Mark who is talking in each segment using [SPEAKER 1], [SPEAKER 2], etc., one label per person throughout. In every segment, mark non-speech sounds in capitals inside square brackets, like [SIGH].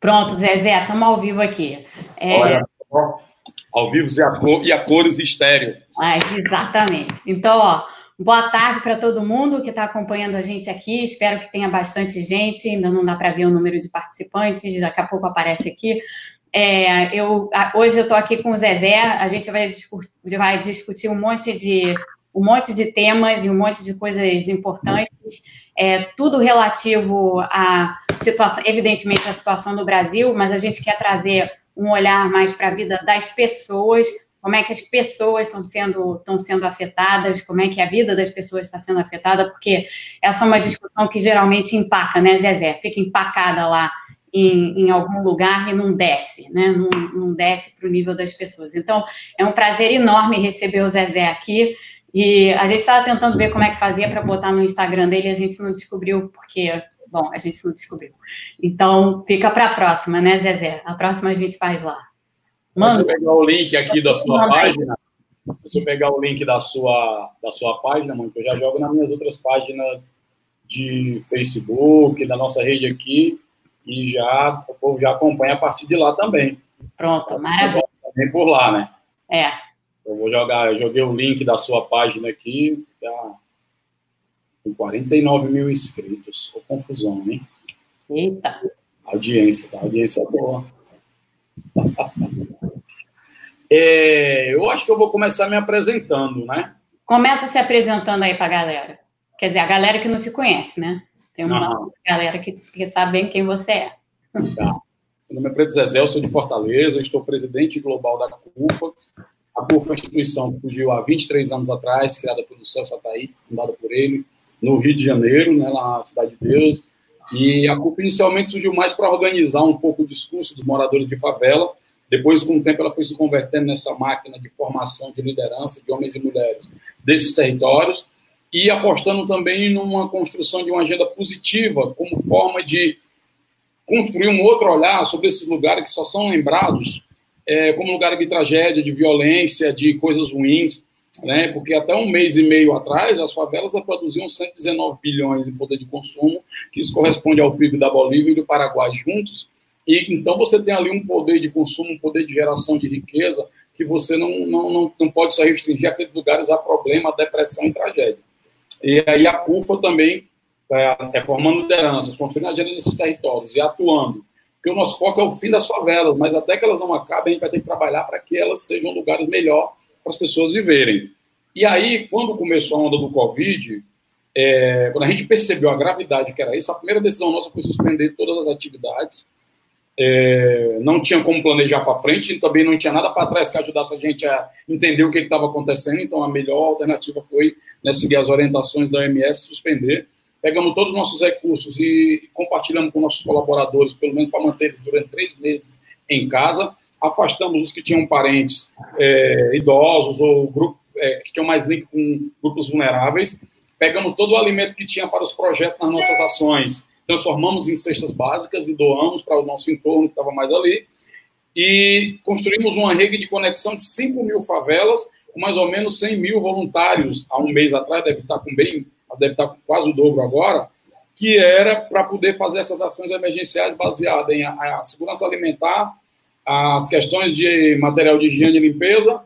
[SPEAKER 1] Pronto, Zezé, estamos ao vivo aqui.
[SPEAKER 2] É... Olha, ao vivo e a, cor, e a cores estéreo.
[SPEAKER 1] Ah, exatamente. Então, ó, boa tarde para todo mundo que está acompanhando a gente aqui. Espero que tenha bastante gente. Ainda não dá para ver o número de participantes, daqui a pouco aparece aqui. É, eu, hoje eu estou aqui com o Zezé. A gente vai, vai discutir um monte de um monte de temas e um monte de coisas importantes é, tudo relativo à situação, evidentemente, à situação do Brasil, mas a gente quer trazer um olhar mais para a vida das pessoas, como é que as pessoas estão sendo, estão sendo afetadas, como é que a vida das pessoas está sendo afetada, porque essa é uma discussão que geralmente empaca, né, Zezé? Fica empacada lá em, em, algum lugar e não desce, né? Não, não desce para o nível das pessoas. Então, é um prazer enorme receber o Zezé aqui. E a gente estava tentando ver como é que fazia para botar no Instagram dele a gente não descobriu, porque, bom, a gente não descobriu. Então, fica para a próxima, né, Zezé? A próxima a gente faz lá.
[SPEAKER 2] Manda. Se eu pegar o link aqui da sua página, se eu pegar o link da sua, da sua página, mãe, eu já jogo nas minhas outras páginas de Facebook, da nossa rede aqui, e já o povo já acompanha a partir de lá também.
[SPEAKER 1] Pronto, maravilha.
[SPEAKER 2] Também por lá, né?
[SPEAKER 1] É.
[SPEAKER 2] Eu vou jogar, eu joguei o link da sua página aqui, já com 49 mil inscritos. Ô, confusão, hein?
[SPEAKER 1] Eita!
[SPEAKER 2] Audiência, tá? Audiência boa. [LAUGHS] é, eu acho que eu vou começar me apresentando, né?
[SPEAKER 1] Começa se apresentando aí pra galera. Quer dizer, a galera que não te conhece, né? Tem uma galera que, que sabe bem quem você é.
[SPEAKER 2] Tá. Meu nome é Preto Zezé, eu sou de Fortaleza, estou presidente global da CUFA, a CUF é uma instituição que surgiu há 23 anos atrás, criada pelo Celso Ataí, fundada por ele, no Rio de Janeiro, né, na Cidade de Deus. E a CUF inicialmente surgiu mais para organizar um pouco o discurso dos moradores de favela. Depois, com o tempo, ela foi se convertendo nessa máquina de formação de liderança de homens e mulheres desses territórios e apostando também numa construção de uma agenda positiva como forma de construir um outro olhar sobre esses lugares que só são lembrados é, como lugar de tragédia, de violência, de coisas ruins, né? porque até um mês e meio atrás as favelas produziam 119 bilhões em poder de consumo, que isso corresponde ao PIB da Bolívia e do Paraguai juntos, e então você tem ali um poder de consumo, um poder de geração de riqueza, que você não, não, não, não pode só restringir aqueles lugares a problema, depressão e tragédia. E aí a CUFA também é, é formando lideranças, construindo a agenda desses territórios e atuando porque o nosso foco é o fim das favelas, mas até que elas não acabem, a gente vai ter que trabalhar para que elas sejam lugares melhor para as pessoas viverem. E aí, quando começou a onda do Covid, é, quando a gente percebeu a gravidade que era isso, a primeira decisão nossa foi suspender todas as atividades. É, não tinha como planejar para frente, e também não tinha nada para trás que ajudasse a gente a entender o que estava acontecendo, então a melhor alternativa foi né, seguir as orientações da OMS, suspender pegamos todos os nossos recursos e compartilhamos com nossos colaboradores, pelo menos para manter eles durante três meses em casa, afastamos os que tinham parentes é, idosos ou grupo, é, que tinham mais link com grupos vulneráveis, pegamos todo o alimento que tinha para os projetos nas nossas ações, transformamos em cestas básicas e doamos para o nosso entorno que estava mais ali, e construímos uma rede de conexão de 5 mil favelas, com mais ou menos 100 mil voluntários, há um mês atrás, deve estar com bem deve estar quase o dobro agora, que era para poder fazer essas ações emergenciais baseadas em a, a, segurança alimentar, as questões de material de higiene e limpeza,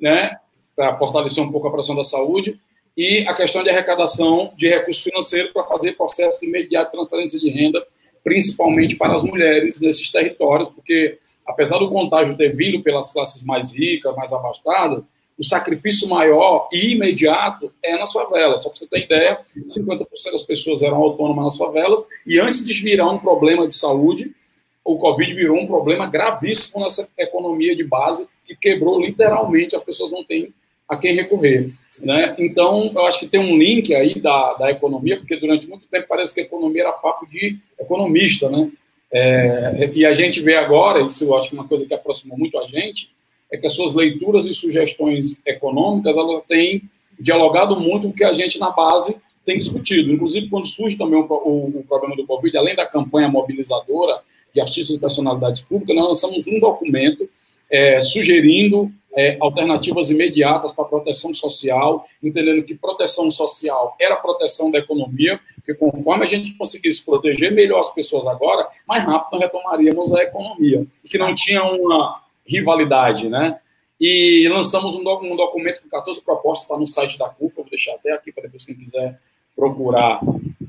[SPEAKER 2] né, para fortalecer um pouco a pressão da saúde, e a questão de arrecadação de recursos financeiros para fazer processo imediato de transferência de renda, principalmente para as mulheres nesses territórios, porque apesar do contágio ter vindo pelas classes mais ricas, mais abastadas, o sacrifício maior e imediato é nas favelas. Só para você ter ideia, 50% das pessoas eram autônomas nas favelas e antes de virar um problema de saúde, o Covid virou um problema gravíssimo nessa economia de base que quebrou literalmente, as pessoas não têm a quem recorrer. Né? Então, eu acho que tem um link aí da, da economia, porque durante muito tempo parece que a economia era papo de economista, né? É, e a gente vê agora, isso eu acho que é uma coisa que aproximou muito a gente, é que as suas leituras e sugestões econômicas elas têm dialogado muito com o que a gente na base tem discutido. Inclusive, quando surge também o, o, o problema do Covid, além da campanha mobilizadora de artistas e personalidades públicas, nós lançamos um documento é, sugerindo é, alternativas imediatas para proteção social, entendendo que proteção social era proteção da economia, porque conforme a gente conseguisse proteger melhor as pessoas agora, mais rápido retomaríamos a economia, e que não tinha uma rivalidade, né? E lançamos um, um documento com 14 propostas, está no site da CUFA, vou deixar até aqui para depois quem quiser procurar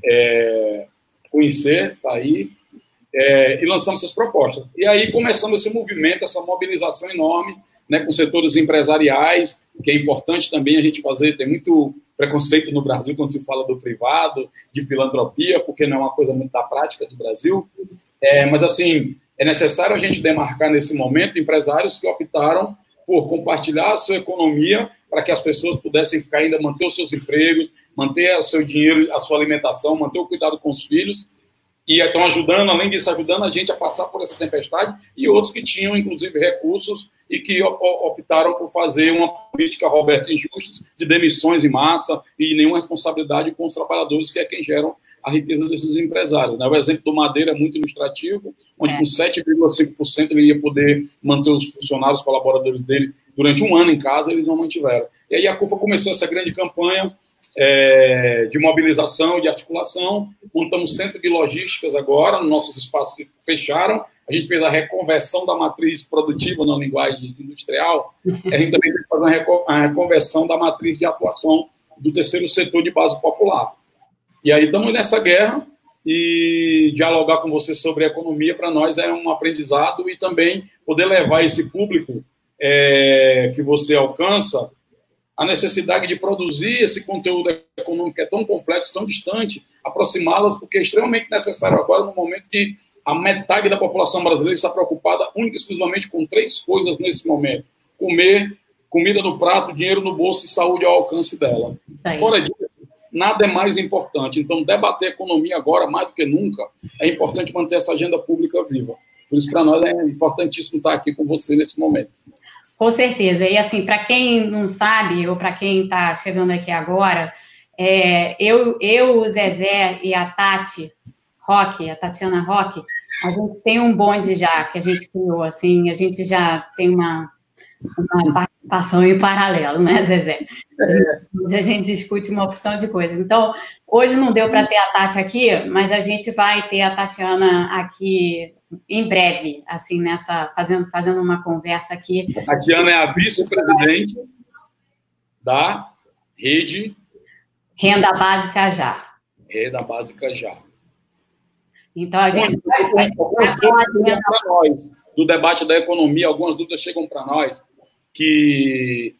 [SPEAKER 2] é, conhecer, está aí. É, e lançamos essas propostas. E aí começamos esse movimento, essa mobilização enorme, né, com setores empresariais, que é importante também a gente fazer, tem muito preconceito no Brasil quando se fala do privado, de filantropia, porque não é uma coisa muito da prática do Brasil. É, mas, assim, é necessário a gente demarcar nesse momento empresários que optaram por compartilhar a sua economia para que as pessoas pudessem ficar ainda manter os seus empregos, manter o seu dinheiro, a sua alimentação, manter o cuidado com os filhos e estão ajudando, além disso, ajudando a gente a passar por essa tempestade, e outros que tinham, inclusive, recursos e que optaram por fazer uma política, Roberto, injusta, de demissões em massa e nenhuma responsabilidade com os trabalhadores, que é quem geram a riqueza desses empresários. Né? O exemplo do Madeira é muito ilustrativo, onde é. com 7,5% ele ia poder manter os funcionários, os colaboradores dele durante um ano em casa, eles não mantiveram. E aí a CUFA começou essa grande campanha, é, de mobilização, de articulação. Montamos centro de logísticas agora, nos nossos espaços que fecharam. A gente fez a reconversão da matriz produtiva na linguagem industrial. A gente também fazer a reconversão da matriz de atuação do terceiro setor de base popular. E aí estamos nessa guerra e dialogar com você sobre economia para nós é um aprendizado e também poder levar esse público é, que você alcança a necessidade de produzir esse conteúdo econômico que é tão complexo, tão distante, aproximá-las, porque é extremamente necessário agora, no momento que a metade da população brasileira está preocupada única e exclusivamente com três coisas nesse momento: comer, comida no prato, dinheiro no bolso e saúde ao alcance dela. Fora disso, nada é mais importante. Então, debater economia agora, mais do que nunca, é importante manter essa agenda pública viva. Por isso, para nós, é importantíssimo estar aqui com você nesse momento.
[SPEAKER 1] Com certeza. E assim, para quem não sabe, ou para quem está chegando aqui agora, é, eu, eu, o Zezé e a Tati Roque, a Tatiana Roque, a gente tem um bonde já que a gente criou, assim, a gente já tem uma, uma participação em paralelo, né, Zezé? É. A gente discute uma opção de coisas. Então, hoje não deu para ter a Tati aqui, mas a gente vai ter a Tatiana aqui em breve, assim, nessa, fazendo, fazendo uma conversa aqui.
[SPEAKER 2] A Tatiana é a vice-presidente da rede
[SPEAKER 1] Renda Básica Já.
[SPEAKER 2] Renda Básica Já.
[SPEAKER 1] Então a gente vai, vai, vai
[SPEAKER 2] falar nós do debate da economia, algumas dúvidas chegam para nós que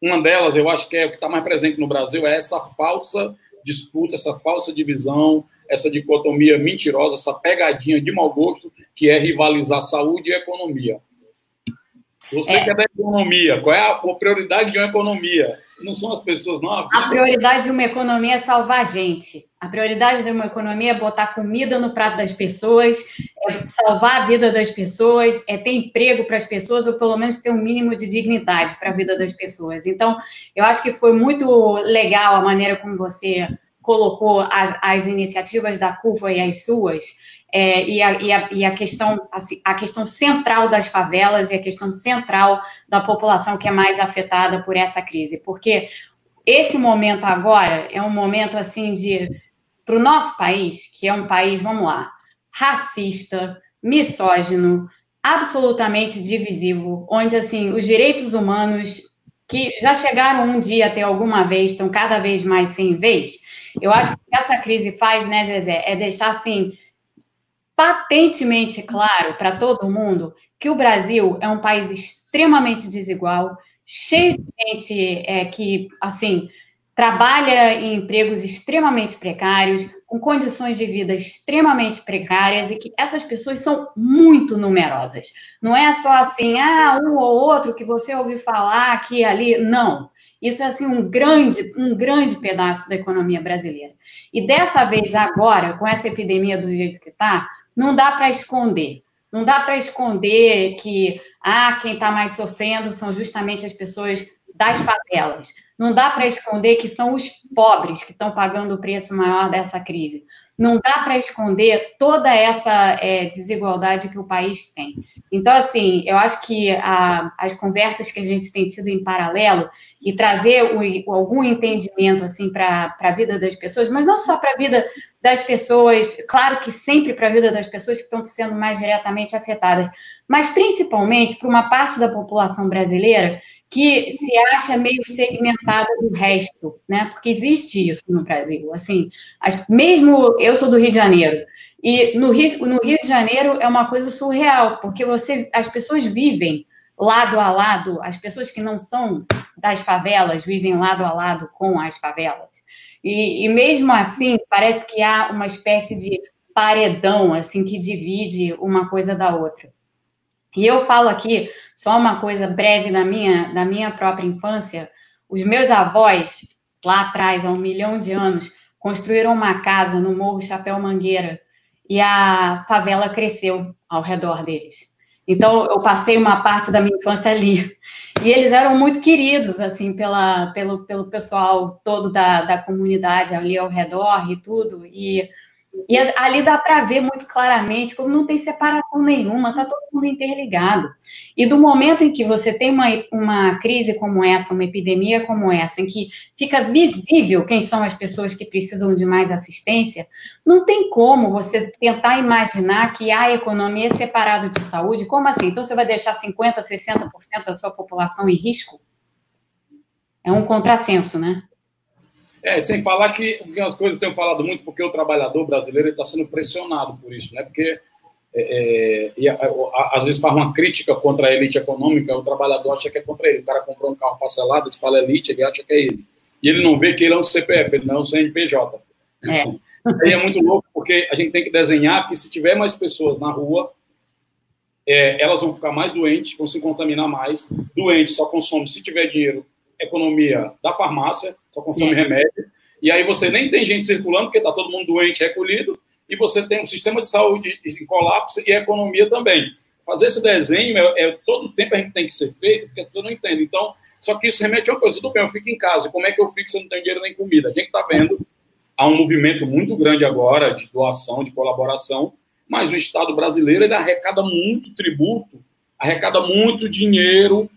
[SPEAKER 2] uma delas, eu acho que é o que está mais presente no Brasil, é essa falsa disputa, essa falsa divisão, essa dicotomia mentirosa, essa pegadinha de mau gosto, que é rivalizar saúde e economia. Você é. que é da economia, qual é a, prioridade de uma economia? Não são as pessoas, não.
[SPEAKER 1] A, a prioridade de uma economia é salvar a gente. A prioridade de uma economia é botar comida no prato das pessoas, é salvar a vida das pessoas, é ter emprego para as pessoas, ou pelo menos ter um mínimo de dignidade para a vida das pessoas. Então, eu acho que foi muito legal a maneira como você colocou as, as iniciativas da CUFA e as suas é, e, a, e, a, e, a, questão, assim, a questão central das favelas e a questão central da população que é mais afetada por essa crise. Porque esse momento agora é um momento assim de para o nosso país, que é um país, vamos lá, racista, misógino, absolutamente divisivo, onde assim os direitos humanos que já chegaram um dia até alguma vez estão cada vez mais sem vez. Eu acho que essa crise faz, né, Zezé, é deixar assim patentemente claro para todo mundo que o Brasil é um país extremamente desigual, cheio de gente é, que, assim, trabalha em empregos extremamente precários, com condições de vida extremamente precárias e que essas pessoas são muito numerosas. Não é só assim, ah, um ou outro que você ouviu falar aqui ali. Não. Isso é assim um grande, um grande pedaço da economia brasileira. E dessa vez agora, com essa epidemia do jeito que está, não dá para esconder. Não dá para esconder que ah, quem está mais sofrendo são justamente as pessoas das favelas. Não dá para esconder que são os pobres que estão pagando o preço maior dessa crise. não dá para esconder toda essa é, desigualdade que o país tem. Então, assim, eu acho que a, as conversas que a gente tem tido em paralelo e trazer o, algum entendimento assim para a vida das pessoas, mas não só para a vida das pessoas, claro que sempre para a vida das pessoas que estão sendo mais diretamente afetadas, mas principalmente para uma parte da população brasileira que se acha meio segmentada do resto, né? Porque existe isso no Brasil. Assim, as, mesmo eu sou do Rio de Janeiro e no Rio, no Rio de Janeiro é uma coisa surreal, porque você, as pessoas vivem lado a lado, as pessoas que não são das favelas vivem lado a lado com as favelas. E, e mesmo assim, parece que há uma espécie de paredão assim que divide uma coisa da outra. E eu falo aqui só uma coisa breve da minha, da minha própria infância. Os meus avós, lá atrás, há um milhão de anos, construíram uma casa no Morro Chapéu Mangueira e a favela cresceu ao redor deles. Então, eu passei uma parte da minha infância ali. E eles eram muito queridos, assim, pela, pelo, pelo pessoal todo da, da comunidade ali ao redor e tudo. E e ali dá para ver muito claramente como não tem separação nenhuma, está todo mundo interligado. E do momento em que você tem uma, uma crise como essa, uma epidemia como essa, em que fica visível quem são as pessoas que precisam de mais assistência, não tem como você tentar imaginar que a economia é separada de saúde. Como assim? Então você vai deixar 50%, 60% da sua população em risco? É um contrassenso, né?
[SPEAKER 2] É, sem falar que algumas coisas eu tenho falado muito, porque o trabalhador brasileiro está sendo pressionado por isso, né? Porque é, é, a, às vezes faz uma crítica contra a elite econômica, o trabalhador acha que é contra ele. O cara comprou um carro parcelado, ele fala elite, ele acha que é ele. E ele não vê que ele é um CPF, ele não é um CNPJ. É. [LAUGHS] Aí é muito louco, porque a gente tem que desenhar que se tiver mais pessoas na rua, é, elas vão ficar mais doentes, vão se contaminar mais. Doente só consome, se tiver dinheiro, economia da farmácia, só consome remédio, e aí você nem tem gente circulando, porque está todo mundo doente, recolhido, e você tem um sistema de saúde em colapso e a economia também. Fazer esse desenho, é, é todo tempo a gente tem que ser feito, porque eu não entendo. Então, só que isso remete a uma coisa, tudo bem, eu fico em casa, como é que eu fico se eu não tenho dinheiro nem comida? A gente está vendo, há um movimento muito grande agora de doação, de colaboração, mas o Estado brasileiro ele arrecada muito tributo, arrecada muito dinheiro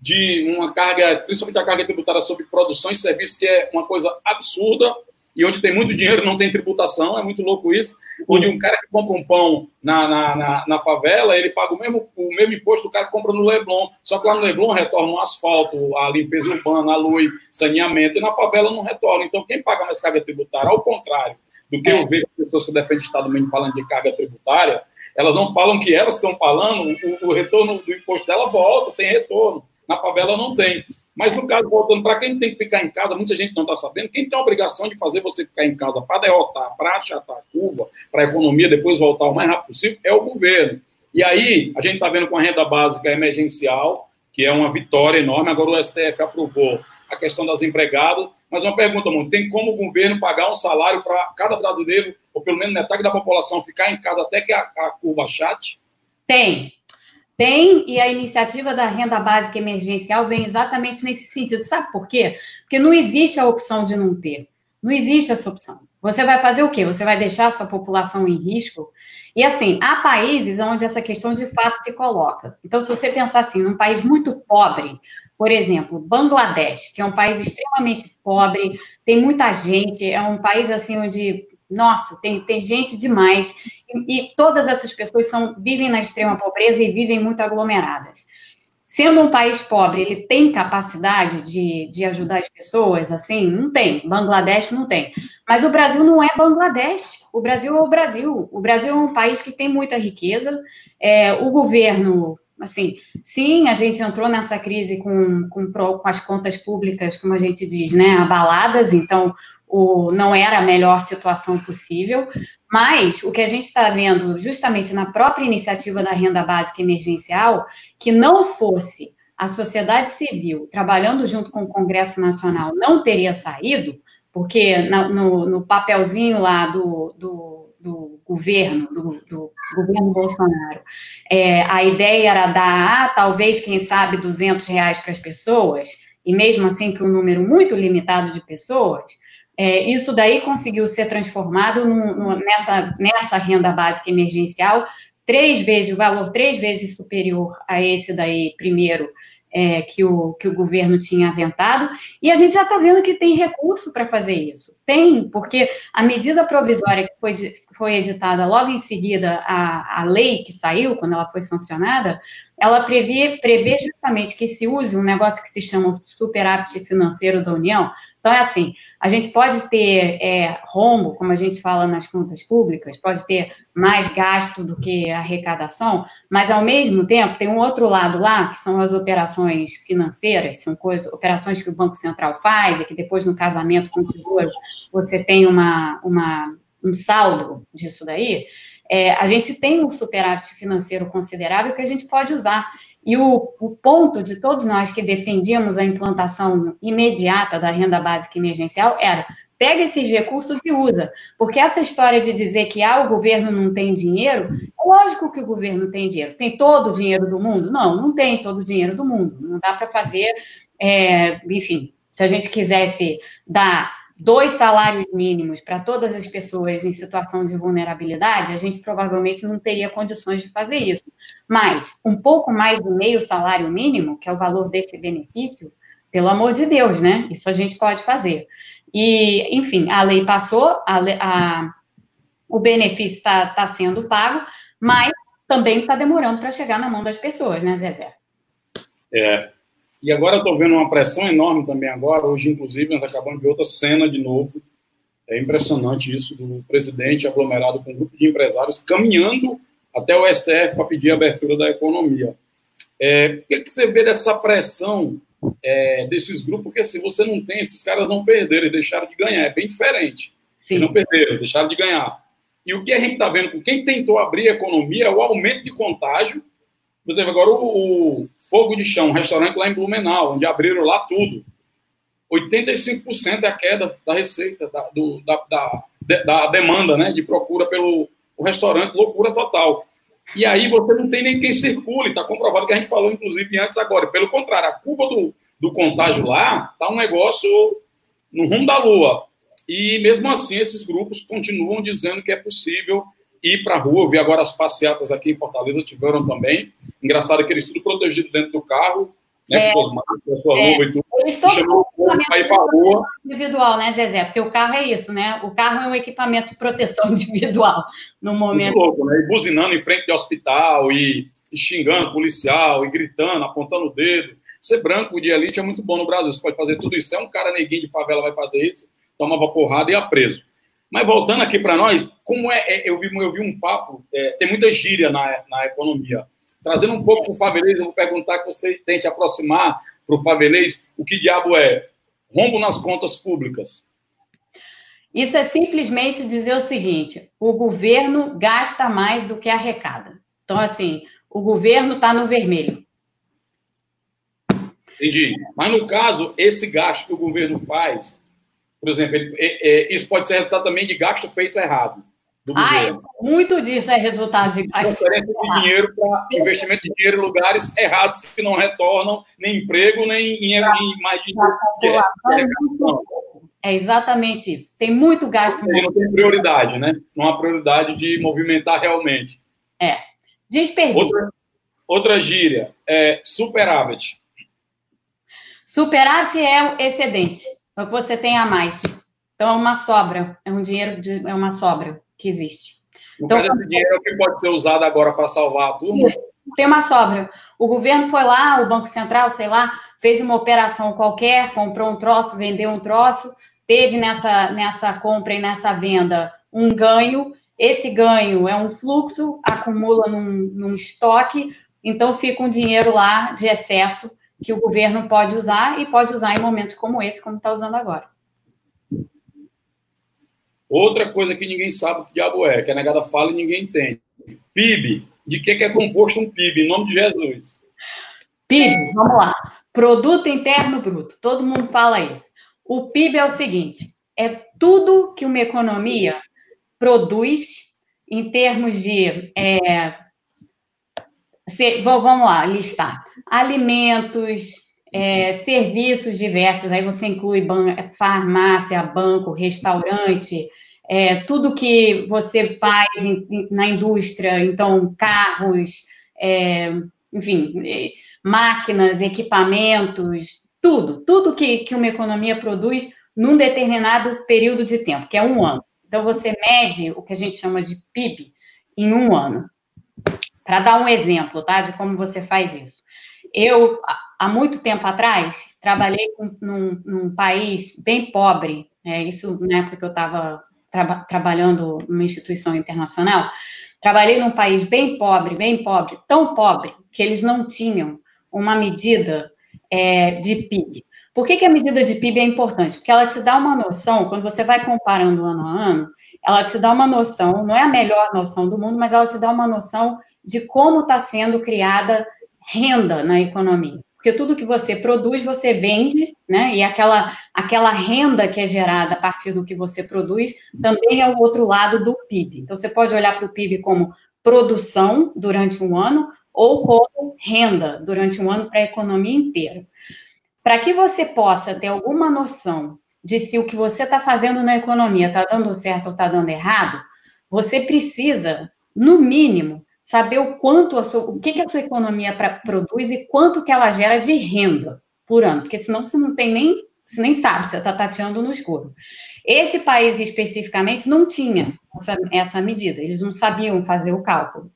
[SPEAKER 2] de uma carga, principalmente a carga tributária sobre produção e serviços, que é uma coisa absurda, e onde tem muito dinheiro não tem tributação, é muito louco isso, onde um cara que compra um pão na, na, na, na favela, ele paga o mesmo, o mesmo imposto que o cara que compra no Leblon, só que lá no Leblon retorna o asfalto, a limpeza urbana, a luz, saneamento, e na favela não retorna. Então, quem paga mais carga tributária, ao contrário do que eu vejo pessoas que defendem o Estado mesmo falando de carga tributária, elas não falam que elas estão falando, o, o retorno do imposto dela volta, tem retorno. Na favela não tem. Mas no caso, voltando para quem tem que ficar em casa, muita gente não está sabendo, quem tem a obrigação de fazer você ficar em casa para derrotar, para achatar a curva, para a economia depois voltar o mais rápido possível, é o governo. E aí, a gente está vendo com a renda básica emergencial, que é uma vitória enorme, agora o STF aprovou a questão das empregadas, mas uma pergunta, mano, tem como o governo pagar um salário para cada brasileiro, ou pelo menos metade da população, ficar em casa até que a, a curva chate?
[SPEAKER 1] Tem, tem, e a iniciativa da renda básica emergencial vem exatamente nesse sentido. Sabe por quê? Porque não existe a opção de não ter. Não existe essa opção. Você vai fazer o quê? Você vai deixar a sua população em risco? E assim, há países onde essa questão de fato se coloca. Então, se você pensar assim, num país muito pobre, por exemplo, Bangladesh, que é um país extremamente pobre, tem muita gente, é um país assim onde nossa, tem, tem gente demais. E, e, todas essas pessoas são, vivem na extrema pobreza e vivem muito aglomeradas. Sendo um país pobre, ele tem capacidade de, de ajudar as pessoas? Assim, não tem. Bangladesh não tem. Mas o Brasil não é Bangladesh. O Brasil é o Brasil. O Brasil é um país que tem muita riqueza. É, o governo assim, sim, a gente entrou nessa crise com, com, com, as contas públicas, como a gente diz, né, abaladas, então o, não era a melhor situação possível, mas o que a gente está vendo justamente na própria iniciativa da renda básica emergencial, que não fosse a sociedade civil trabalhando junto com o Congresso Nacional, não teria saído, porque na, no, no, papelzinho lá do, do, do governo, do, do, governo Bolsonaro, é, a ideia era dar, ah, talvez, quem sabe, 200 reais para as pessoas, e mesmo assim para um número muito limitado de pessoas, É, isso daí conseguiu ser transformado nessa, nessa renda básica emergencial, três vezes, o valor três vezes superior a esse daí primeiro é, que, o, que o governo tinha aventado, e a gente já está vendo que tem recurso para fazer isso. Tem, porque a medida provisória que foi, foi editada logo em seguida a lei que saiu, quando ela foi sancionada, ela prevê, prevê justamente que se use um negócio que se chama superávit financeiro da União, então, é assim, a gente pode ter é, rombo, como a gente fala nas contas públicas, pode ter mais gasto do que arrecadação, mas, ao mesmo tempo, tem um outro lado lá, que são as operações financeiras, são coisas, operações que o Banco Central faz, e que depois, no casamento com o Tesouro, você tem uma, uma, um saldo disso daí. É, a gente tem um superávit financeiro considerável que a gente pode usar. E o, o, ponto de todos nós que defendíamos a implantação imediata da renda básica emergencial era pega esses recursos e usa. Porque essa história de dizer que ah, o governo não tem dinheiro, é lógico que o governo tem dinheiro. Tem todo o dinheiro do mundo? Não, não tem todo o dinheiro do mundo. Não dá para fazer, é, enfim, se a gente quisesse dar dois salários mínimos para todas as pessoas em situação de vulnerabilidade, a gente provavelmente não teria condições de fazer isso. Mas um pouco mais do meio salário mínimo, que é o valor desse benefício, pelo amor de Deus, né? Isso a gente pode fazer. E, enfim, a lei passou, a, a, o benefício está tá sendo pago, mas também está demorando para chegar na mão das pessoas, né, Zezé?
[SPEAKER 2] É, e agora eu estou vendo uma pressão enorme também agora. Hoje, inclusive, nós acabamos de ver outra cena de novo. É impressionante isso do presidente aglomerado com um grupo de empresários caminhando até o STF para pedir a abertura da economia. É, o que, é que você vê dessa pressão é, desses grupos? Porque se você não tem, esses caras não perderam e deixaram de ganhar. É bem diferente. Sim. Eles não perderam, deixaram de ganhar. E o que a gente está vendo com quem tentou abrir a economia é o aumento de contágio. Por exemplo, agora o, o Fogo de Chão, um restaurante lá em Blumenau, onde abriram lá tudo. 85% é a queda da receita, da, do, da, da, da, demanda, né, de procura pelo restaurante, loucura total. E aí você não tem nem quem circule, está comprovado que a gente falou, inclusive, antes agora. Pelo contrário, a curva do, do contágio lá está um negócio no rumo da lua. E mesmo assim, esses grupos continuam dizendo que é possível ir para a rua. Eu vi agora as passeatas aqui em Fortaleza, tiveram também. Engraçado que eles tudo protegido dentro do carro, né, é, com suas máscaras, sua é. luva e tudo.
[SPEAKER 1] Eles estão para ir para a rua. Individual, né, Zezé? Porque o carro é isso, né? O carro é um equipamento de proteção [LAUGHS] individual no momento.
[SPEAKER 2] Muito louco, né? E buzinando em frente de hospital e, e xingando policial e gritando, apontando o dedo. Ser branco de elite é muito bom no Brasil. Você pode fazer tudo isso. Se é um cara neguinho de favela vai fazer isso, tomava porrada e ia preso. Mas voltando aqui para nós, como é, é, eu, vi, eu vi um papo, é, tem muita gíria na, na economia. Trazendo um pouco para o Favelês, eu vou perguntar que você tente aproximar para o Favelês o que diabo é rombo nas contas públicas.
[SPEAKER 1] Isso é simplesmente dizer o seguinte: o governo gasta mais do que arrecada. Então, assim, o governo está no vermelho.
[SPEAKER 2] Entendi. Mas no caso, esse gasto que o governo faz por exemplo, ele, é, é, isso pode ser resultado também de gasto feito errado
[SPEAKER 1] do governo. muito disso é resultado de gasto
[SPEAKER 2] Transferência de dinheiro para investimento de dinheiro em lugares errados que não retornam nem emprego, nem em, em mais dinheiro.
[SPEAKER 1] É exatamente isso. Tem muito gasto.
[SPEAKER 2] Não tem prioridade, né? Não há prioridade de movimentar realmente.
[SPEAKER 1] É. Desperdício.
[SPEAKER 2] Outra, outra gíria é superávit.
[SPEAKER 1] Superávit é excedente é o que você tem a mais. Então, é uma sobra, é um dinheiro, de, é uma sobra que existe.
[SPEAKER 2] Então, esse dinheiro é o que pode ser usado agora para salvar a turma?
[SPEAKER 1] Tem uma sobra. O governo foi lá, o Banco Central, sei lá, fez uma operação qualquer, comprou um troço, vendeu um troço, teve nessa, nessa compra e nessa venda um ganho. Esse ganho é um fluxo, acumula num, num estoque, então fica um dinheiro lá de excesso que o governo pode usar e pode usar em momentos como esse, como está usando agora.
[SPEAKER 2] Outra coisa que ninguém sabe o que diabo é, que a negada fala e ninguém entende. PIB. De que, que é composto um PIB, em nome de Jesus?
[SPEAKER 1] PIB, vamos lá. Produto Interno Bruto. Todo mundo fala isso. O PIB é o seguinte: é tudo que uma economia produz em termos de. É, se, vamos lá, listar alimentos, é, serviços diversos, aí você inclui ban farmácia, banco, restaurante, é, tudo que você faz em, na indústria, então carros, é, enfim, é, máquinas, equipamentos, tudo, tudo que, que uma economia produz num determinado período de tempo, que é um ano. Então, você mede o que a gente chama de PIB em um ano. Para dar um exemplo, tá, de como você faz isso. Eu, há muito tempo atrás, trabalhei num, num, país bem pobre, é, isso na época que eu estava tra trabalhando numa instituição internacional, trabalhei num país bem pobre, bem pobre, tão pobre, que eles não tinham uma medida é, de PIB. Por que, que, a medida de PIB é importante? Porque ela te dá uma noção, quando você vai comparando ano a ano, ela te dá uma noção, não é a melhor noção do mundo, mas ela te dá uma noção de como está sendo criada renda na economia. Porque tudo que você produz, você vende, né? E aquela, aquela renda que é gerada a partir do que você produz também é o outro lado do PIB. Então, você pode olhar para o PIB como produção durante um ano ou como renda durante um ano para a economia inteira. Para que você possa ter alguma noção de se o que você está fazendo na economia está dando certo ou está dando errado, você precisa, no mínimo, saber o quanto sua, o que, que a sua economia pra, produz e quanto que ela gera de renda por ano, porque senão você não tem nem, você nem sabe, você está tateando no escuro. Esse país especificamente não tinha essa, essa medida, eles não sabiam fazer o cálculo.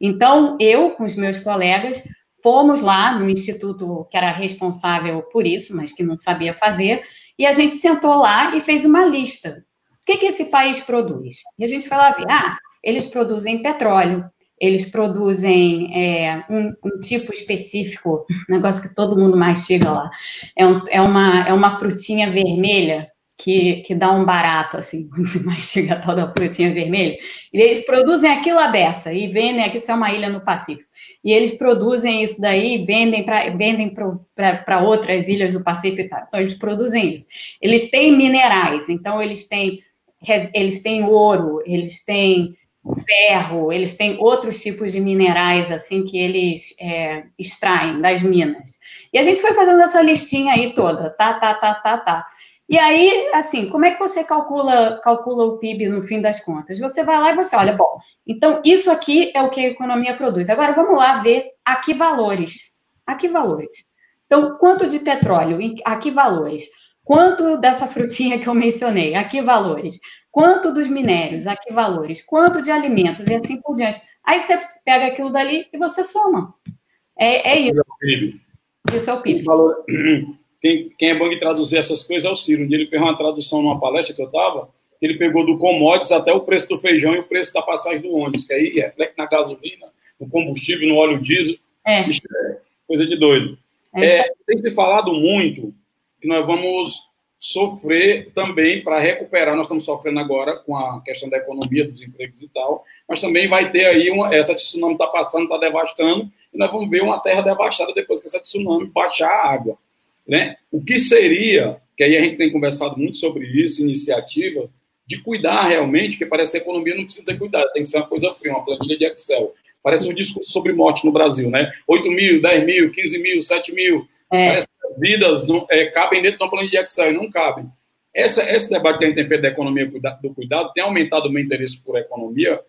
[SPEAKER 1] Então, eu, com os meus colegas, fomos lá no instituto que era responsável por isso, mas que não sabia fazer, e a gente sentou lá e fez uma lista. O que, que esse país produz? E a gente foi lá ver, ah, eles produzem petróleo, eles produzem é, um, um, tipo específico, negócio que todo mundo mais chega lá. É, um, é, uma, é uma frutinha vermelha que, que dá um barato, assim, [LAUGHS] quando você mais chega a tal da frutinha vermelha. E eles produzem aquilo a dessa e vendem, aqui isso é uma ilha no Pacífico. E eles produzem isso daí, vendem para vendem outras ilhas do Pacífico e tal. Então, eles produzem isso. Eles têm minerais, então eles têm, eles têm ouro, eles têm ferro, eles têm outros tipos de minerais assim que eles é, extraem das minas. E a gente foi fazendo essa listinha aí toda, tá, tá, tá, tá, tá. E aí, assim, como é que você calcula, calcula o PIB no fim das contas? Você vai lá e você olha, bom, então isso aqui é o que a economia produz. Agora vamos lá ver a que valores. A que valores? Então, quanto de petróleo? A que valores? Quanto dessa frutinha que eu mencionei? A que valores? Quanto dos minérios, a que valores, quanto de alimentos e assim por diante. Aí você pega aquilo dali e você soma. É, é isso.
[SPEAKER 2] Isso é o PIB. [CLEARS THROAT] Quem, quem, é bom de traduzir essas coisas é o Ciro. Um dia ele fez uma tradução numa palestra que eu estava, ele pegou do commodities até o preço do feijão e o preço da passagem do ônibus, que aí reflete na gasolina, no combustível, no óleo diesel. É. é coisa de doido. É, é, tem se falado muito que nós vamos sofrer também para recuperar. Nós estamos sofrendo agora com a questão da economia, dos empregos e tal, mas também vai ter aí uma, essa tsunami está passando, está devastando, e nós vamos ver uma terra devastada depois que essa tsunami baixar a água. Né? O que seria, que aí a gente tem conversado muito sobre isso, iniciativa, de cuidar realmente, porque parece que a economia não precisa ter cuidado, tem que ser uma coisa fria, uma planilha de Excel. Parece um discurso sobre morte no Brasil, né? 8 mil, 10 mil, 15 mil, 7 mil. É. Vidas não, é, cabem dentro de uma planilha de Excel não cabem. Essa, esse debate que a gente tem feito da economia do cuidado tem aumentado o meu interesse por economia,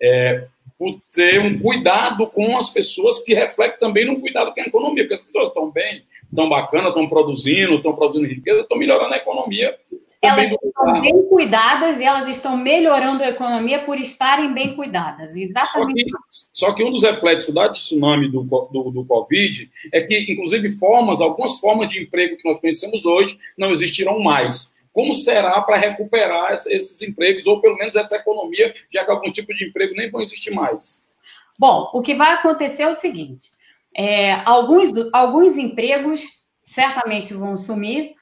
[SPEAKER 2] é, por ter um cuidado com as pessoas que reflete também no cuidado com a economia, porque as pessoas estão bem, estão bacanas, estão produzindo, estão produzindo riqueza, estão melhorando a economia
[SPEAKER 1] elas estão bem cuidadas e elas estão melhorando a economia por estarem bem cuidadas. Exatamente.
[SPEAKER 2] Só que, só que um dos reflexos da tsunami do, do, do, Covid é que, inclusive, formas, algumas formas de emprego que nós conhecemos hoje não existirão mais. Como será para recuperar esses empregos, ou pelo menos essa economia, já que algum tipo de emprego nem vão existir mais?
[SPEAKER 1] Bom, o que vai acontecer é o seguinte: é, alguns, alguns empregos certamente vão sumir,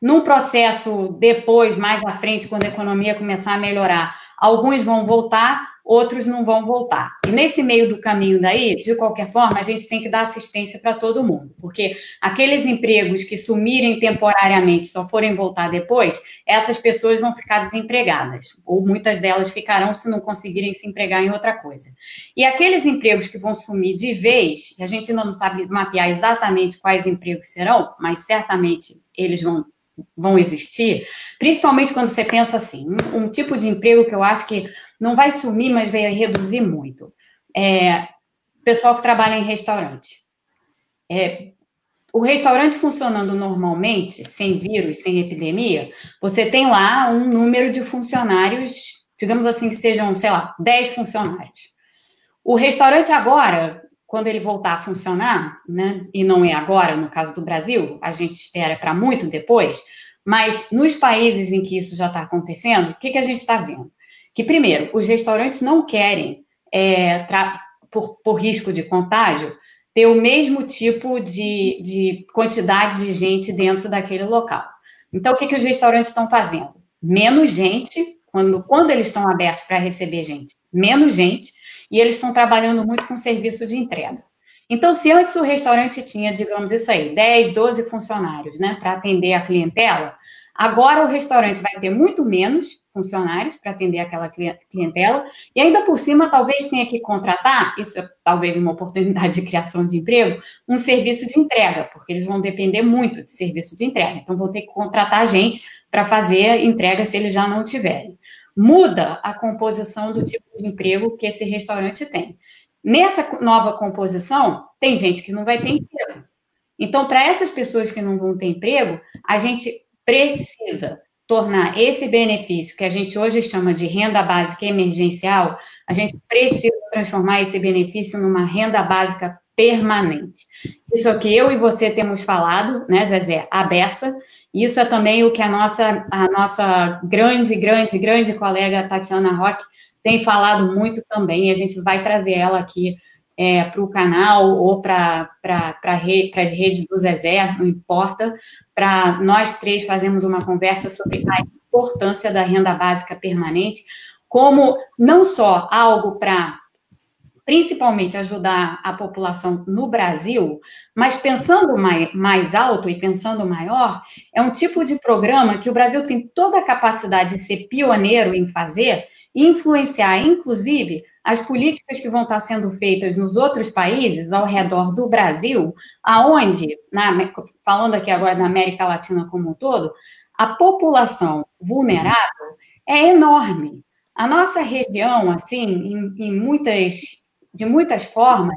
[SPEAKER 1] num processo depois, mais à frente, quando a economia começar a melhorar, alguns vão voltar, outros não vão voltar. E nesse meio do caminho daí, de qualquer forma, a gente tem que dar assistência para todo mundo, porque aqueles empregos que sumirem temporariamente, só forem voltar depois, essas pessoas vão ficar desempregadas, ou muitas delas ficarão se não conseguirem se empregar em outra coisa. E aqueles empregos que vão sumir de vez, a gente não sabe mapear exatamente quais empregos serão, mas certamente eles vão vão existir, principalmente quando você pensa assim, um, um tipo de emprego que eu acho que não vai sumir, mas vai reduzir muito. É, pessoal que trabalha em restaurante. É, o restaurante funcionando normalmente, sem vírus, sem epidemia, você tem lá um número de funcionários, digamos assim, que sejam, sei lá, 10 funcionários. O restaurante agora, quando ele voltar a funcionar, né, e não é agora, no caso do Brasil, a gente espera para muito depois, mas nos países em que isso já está acontecendo, o que, que a gente está vendo? que, primeiro, os restaurantes não querem, é, por, por, risco de contágio, ter o mesmo tipo de, de, quantidade de gente dentro daquele local. Então, o que, que os restaurantes estão fazendo? Menos gente, quando, quando eles estão abertos para receber gente, menos gente, e eles estão trabalhando muito com serviço de entrega. Então, se antes o restaurante tinha, digamos isso aí, 10, 12 funcionários, né, para atender a clientela, Agora o restaurante vai ter muito menos funcionários para atender aquela clientela e ainda por cima talvez tenha que contratar, isso é talvez uma oportunidade de criação de emprego, um serviço de entrega, porque eles vão depender muito de serviço de entrega. Então vão ter que contratar gente para fazer entrega se eles já não tiverem. Muda a composição do tipo de emprego que esse restaurante tem. Nessa nova composição, tem gente que não vai ter emprego. Então, para essas pessoas que não vão ter emprego, a gente precisa tornar esse benefício, que a gente hoje chama de renda básica emergencial, a gente precisa transformar esse benefício numa renda básica permanente. Isso é o que eu e você temos falado, né, Zezé, a beça, isso é também o que a nossa, a nossa grande, grande, grande colega Tatiana Roque tem falado muito também, e a gente vai trazer ela aqui é, para o canal ou para re, as redes do Zezé, não importa, para nós três fazermos uma conversa sobre a importância da renda básica permanente, como não só algo para principalmente ajudar a população no Brasil, mas pensando mais, alto e pensando maior, é um tipo de programa que o Brasil tem toda a capacidade de ser pioneiro em fazer e influenciar, inclusive, as políticas que vão estar sendo feitas nos outros países ao redor do Brasil, aonde, na, falando aqui agora na América Latina como um todo, a população vulnerável é enorme. A nossa região, assim, em, em muitas, de muitas formas,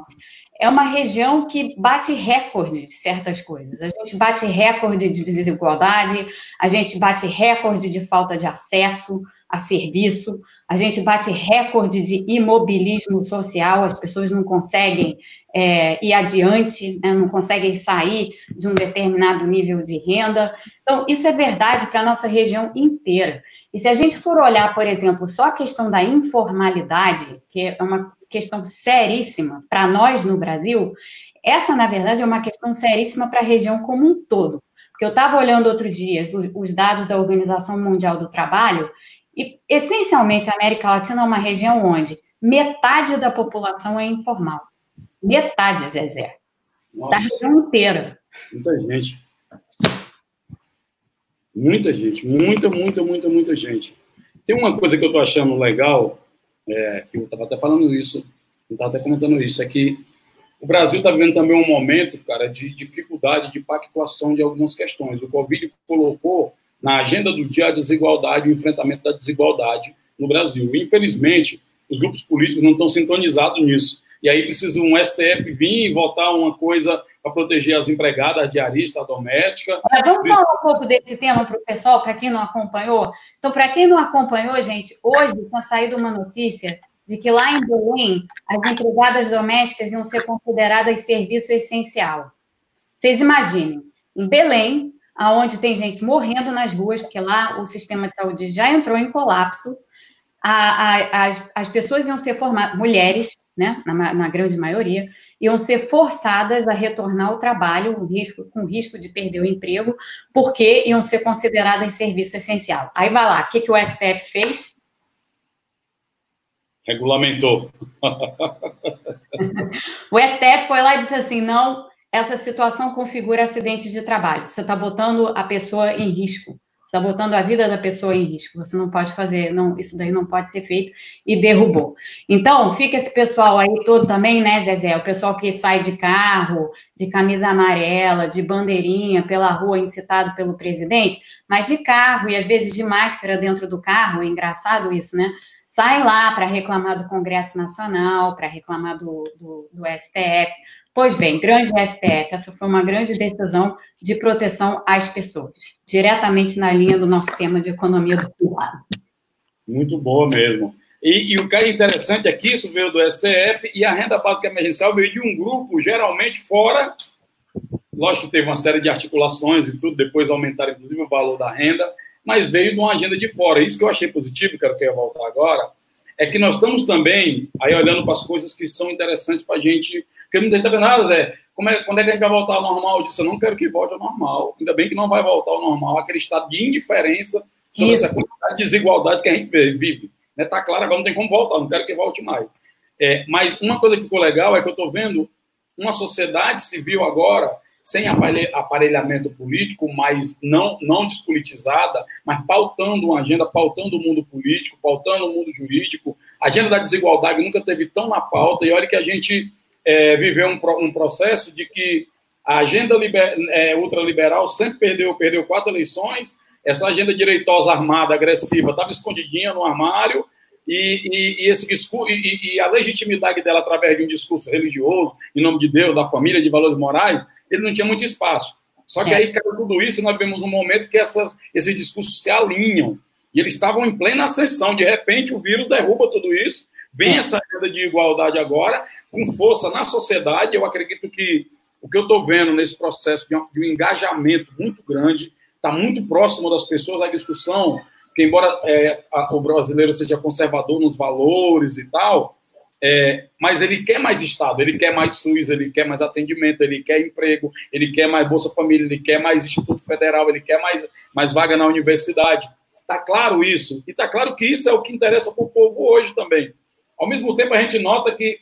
[SPEAKER 1] é uma região que bate recorde de certas coisas. A gente bate recorde de desigualdade, a gente bate recorde de falta de acesso, a serviço, a gente bate recorde de imobilismo social, as pessoas não conseguem é, ir adiante, né, não conseguem sair de um determinado nível de renda. Então, isso é verdade para a nossa região inteira. E se a gente for olhar, por exemplo, só a questão da informalidade, que é uma questão seríssima para nós no Brasil, essa, na verdade, é uma questão seríssima para a região como um todo. Porque eu estava olhando outro dia os dados da Organização Mundial do Trabalho, e, essencialmente, a América Latina é uma região onde metade da população é informal. Metade, Zezé. Nossa. Da região inteira.
[SPEAKER 2] Muita gente. Muita gente. Muita, muita, muita, muita gente. Tem uma coisa que eu estou achando legal, é, que eu estava até falando isso, eu estava até comentando isso, é que o Brasil está vivendo também um momento, cara, de dificuldade de pactuação de algumas questões. O Covid colocou na agenda do dia a desigualdade, o enfrentamento da desigualdade no Brasil. Infelizmente, os grupos políticos não estão sintonizados nisso. E aí precisa um STF vir e votar uma coisa para proteger as empregadas, a diarista, a doméstica.
[SPEAKER 1] Vamos falar um pouco desse tema para o pessoal, para quem não acompanhou. Então, para quem não acompanhou, gente, hoje está saído uma notícia de que lá em Belém as empregadas domésticas iam ser consideradas serviço essencial. Vocês imaginem, em Belém, aonde tem gente morrendo nas ruas, porque lá o sistema de saúde já entrou em colapso. A, a, as, as, pessoas iam ser formadas, mulheres, né, na, na, grande maioria, iam ser forçadas a retornar ao trabalho com risco, com risco de perder o emprego, porque iam ser consideradas serviço essencial. Aí vai lá, o que, que o STF fez?
[SPEAKER 2] Regulamentou. [LAUGHS]
[SPEAKER 1] o STF foi lá e disse assim: não, essa situação configura acidente de trabalho. Você está botando a pessoa em risco está botando a vida da pessoa em risco. Você não pode fazer, não, isso daí não pode ser feito e derrubou. Então, fica esse pessoal aí todo também, né, Zezé? O pessoal que sai de carro, de camisa amarela, de bandeirinha pela rua incitado pelo presidente, mas de carro e às vezes de máscara dentro do carro, é engraçado isso, né? Sai lá para reclamar do Congresso Nacional, para reclamar do, do, do STF, Pois bem, grande STF, essa foi uma grande decisão de proteção às pessoas, diretamente na linha do nosso tema de economia do povoado.
[SPEAKER 2] Muito boa mesmo. E, e, o que é interessante é isso veio do STF, e a renda básica emergencial veio de um grupo, geralmente fora. Lógico que teve uma série de articulações e tudo, depois aumentaram inclusive o valor da renda, mas veio de uma agenda de fora. Isso que eu achei positivo, quero que eu ia voltar agora, é que nós estamos também aí olhando para as coisas que são interessantes para a gente porque muita gente está vendo, ah, Zé, como é, quando é que a gente vai voltar ao normal? Eu disse, eu não quero que volte ao normal. Ainda bem que não vai voltar ao normal, aquele estado de indiferença sobre Isso. essa quantidade de desigualdades que a gente vive. Está né? Tá claro, agora não tem como voltar, não quero que volte mais. É, mas uma coisa que ficou legal é que eu estou vendo uma sociedade civil agora sem aparelhamento político, mas não, não despolitizada, mas pautando uma agenda, pautando o mundo político, pautando o mundo jurídico. A agenda da desigualdade nunca teve tão na pauta, e olha que a gente é, viveu um, um, processo de que a agenda liber, é, ultraliberal sempre perdeu, perdeu quatro eleições, essa agenda direitosa armada, agressiva, estava escondidinha no armário, e, e, e esse discurso, e, e, a legitimidade dela através de um discurso religioso, em nome de Deus, da família, de valores morais, ele não tinha muito espaço. Só que é. aí caiu tudo isso e nós vemos um momento que essas, esses discursos se alinham. E eles estavam em plena ascensão. De repente, o vírus derruba tudo isso Vem essa agenda de igualdade agora, com força na sociedade. Eu acredito que o que eu estou vendo nesse processo de um, de um engajamento muito grande, está muito próximo das pessoas, a discussão, que embora é, a, o brasileiro seja conservador nos valores e tal, é, mas ele quer mais Estado, ele quer mais SUS, ele quer mais atendimento, ele quer emprego, ele quer mais Bolsa Família, ele quer mais Instituto Federal, ele quer mais, mais vaga na universidade. Está claro isso. E está claro que isso é o que interessa para o povo hoje também. Ao mesmo tempo, a gente nota que,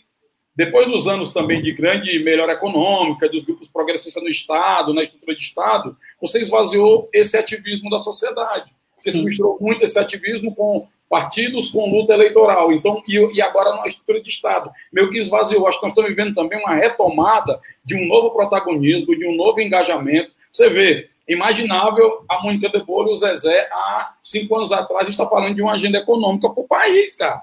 [SPEAKER 2] depois dos anos também de grande melhora econômica, dos grupos progressistas no Estado, na estrutura de Estado, você esvaziou esse ativismo da sociedade. Você Sim. misturou muito esse ativismo com partidos com luta eleitoral. Então, e, e, agora na estrutura de Estado. Meio que esvaziou. Acho que nós estamos vivendo também uma retomada de um novo protagonismo, de um novo engajamento. Você vê, imaginável a Mônica de e o Zezé, há cinco anos atrás, está falando de uma agenda econômica para o país, cara.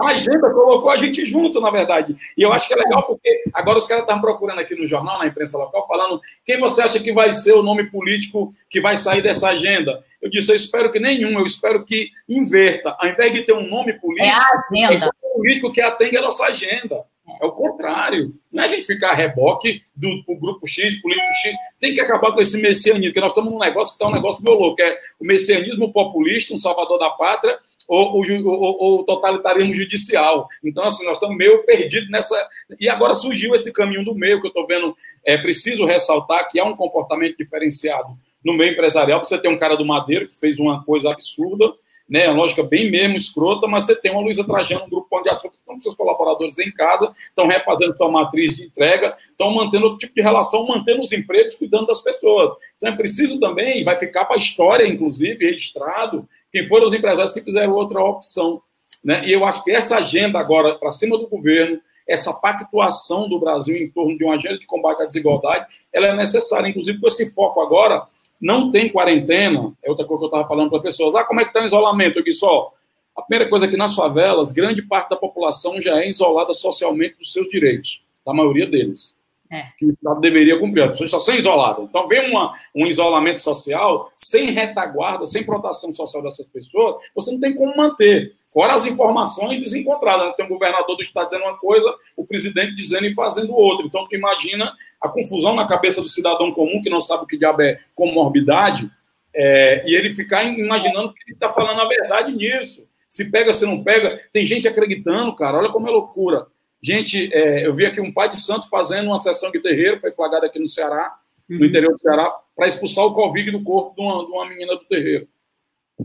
[SPEAKER 2] A agenda colocou a gente junto, na verdade. E eu acho que é legal porque agora os caras estão procurando aqui no jornal, na imprensa local, falando quem você acha que vai ser o nome político que vai sair dessa agenda. Eu disse, eu espero que nenhum, eu espero que inverta. Ao invés de ter um nome político, é agenda. É um político que atende a nossa agenda. É o contrário. Não é a gente ficar a reboque do, do grupo X, político X. Tem que acabar com esse messianismo, porque nós estamos num negócio que está um negócio meu louco, que é o messianismo populista, um salvador da pátria, ou o totalitarismo judicial. Então, assim, nós estamos meio perdidos nessa. E agora surgiu esse caminho do meio, que eu estou vendo. É preciso ressaltar que há um comportamento diferenciado no meio empresarial. Você tem um cara do Madeiro que fez uma coisa absurda, né, lógica bem mesmo escrota, mas você tem uma Luísa Trajano, um grupo de Açúcar, que estão com seus colaboradores em casa, estão refazendo sua matriz de entrega, estão mantendo outro tipo de relação, mantendo os empregos, cuidando das pessoas. Então é preciso também, vai ficar para a história, inclusive, registrado, quem foram os empresários que fizeram outra opção. Né? E eu acho que essa agenda agora, para cima do governo, essa pactuação do Brasil em torno de uma agenda de combate à desigualdade, ela é necessária. Inclusive, com esse foco agora, não tem quarentena, é outra coisa que eu estava falando para as pessoas. Ah, como é que está o isolamento? Eu disse, ó, a primeira coisa é que nas favelas, grande parte da população já é isolada socialmente dos seus direitos, da maioria deles é. que o Estado deveria cumprir. As pessoas estão sendo isoladas. Então, vem uma, um isolamento social sem retaguarda, sem proteção social dessas pessoas, você não tem como manter. Fora as informações desencontradas. Né? Tem um governador do Estado dizendo uma coisa, o presidente dizendo e fazendo outra. Então, tu imagina a confusão na cabeça do cidadão comum que não sabe o que diabo é comorbidade, é, e ele ficar imaginando que ele está falando a verdade nisso. Se pega, se não pega. Tem gente acreditando, cara. Olha como é loucura. Gente, é, eu vi aqui um pai de santo fazendo uma sessão de terreiro, foi flagrado aqui no Ceará, no uhum. interior do Ceará, para expulsar o Covid do corpo de uma, de uma menina do terreiro.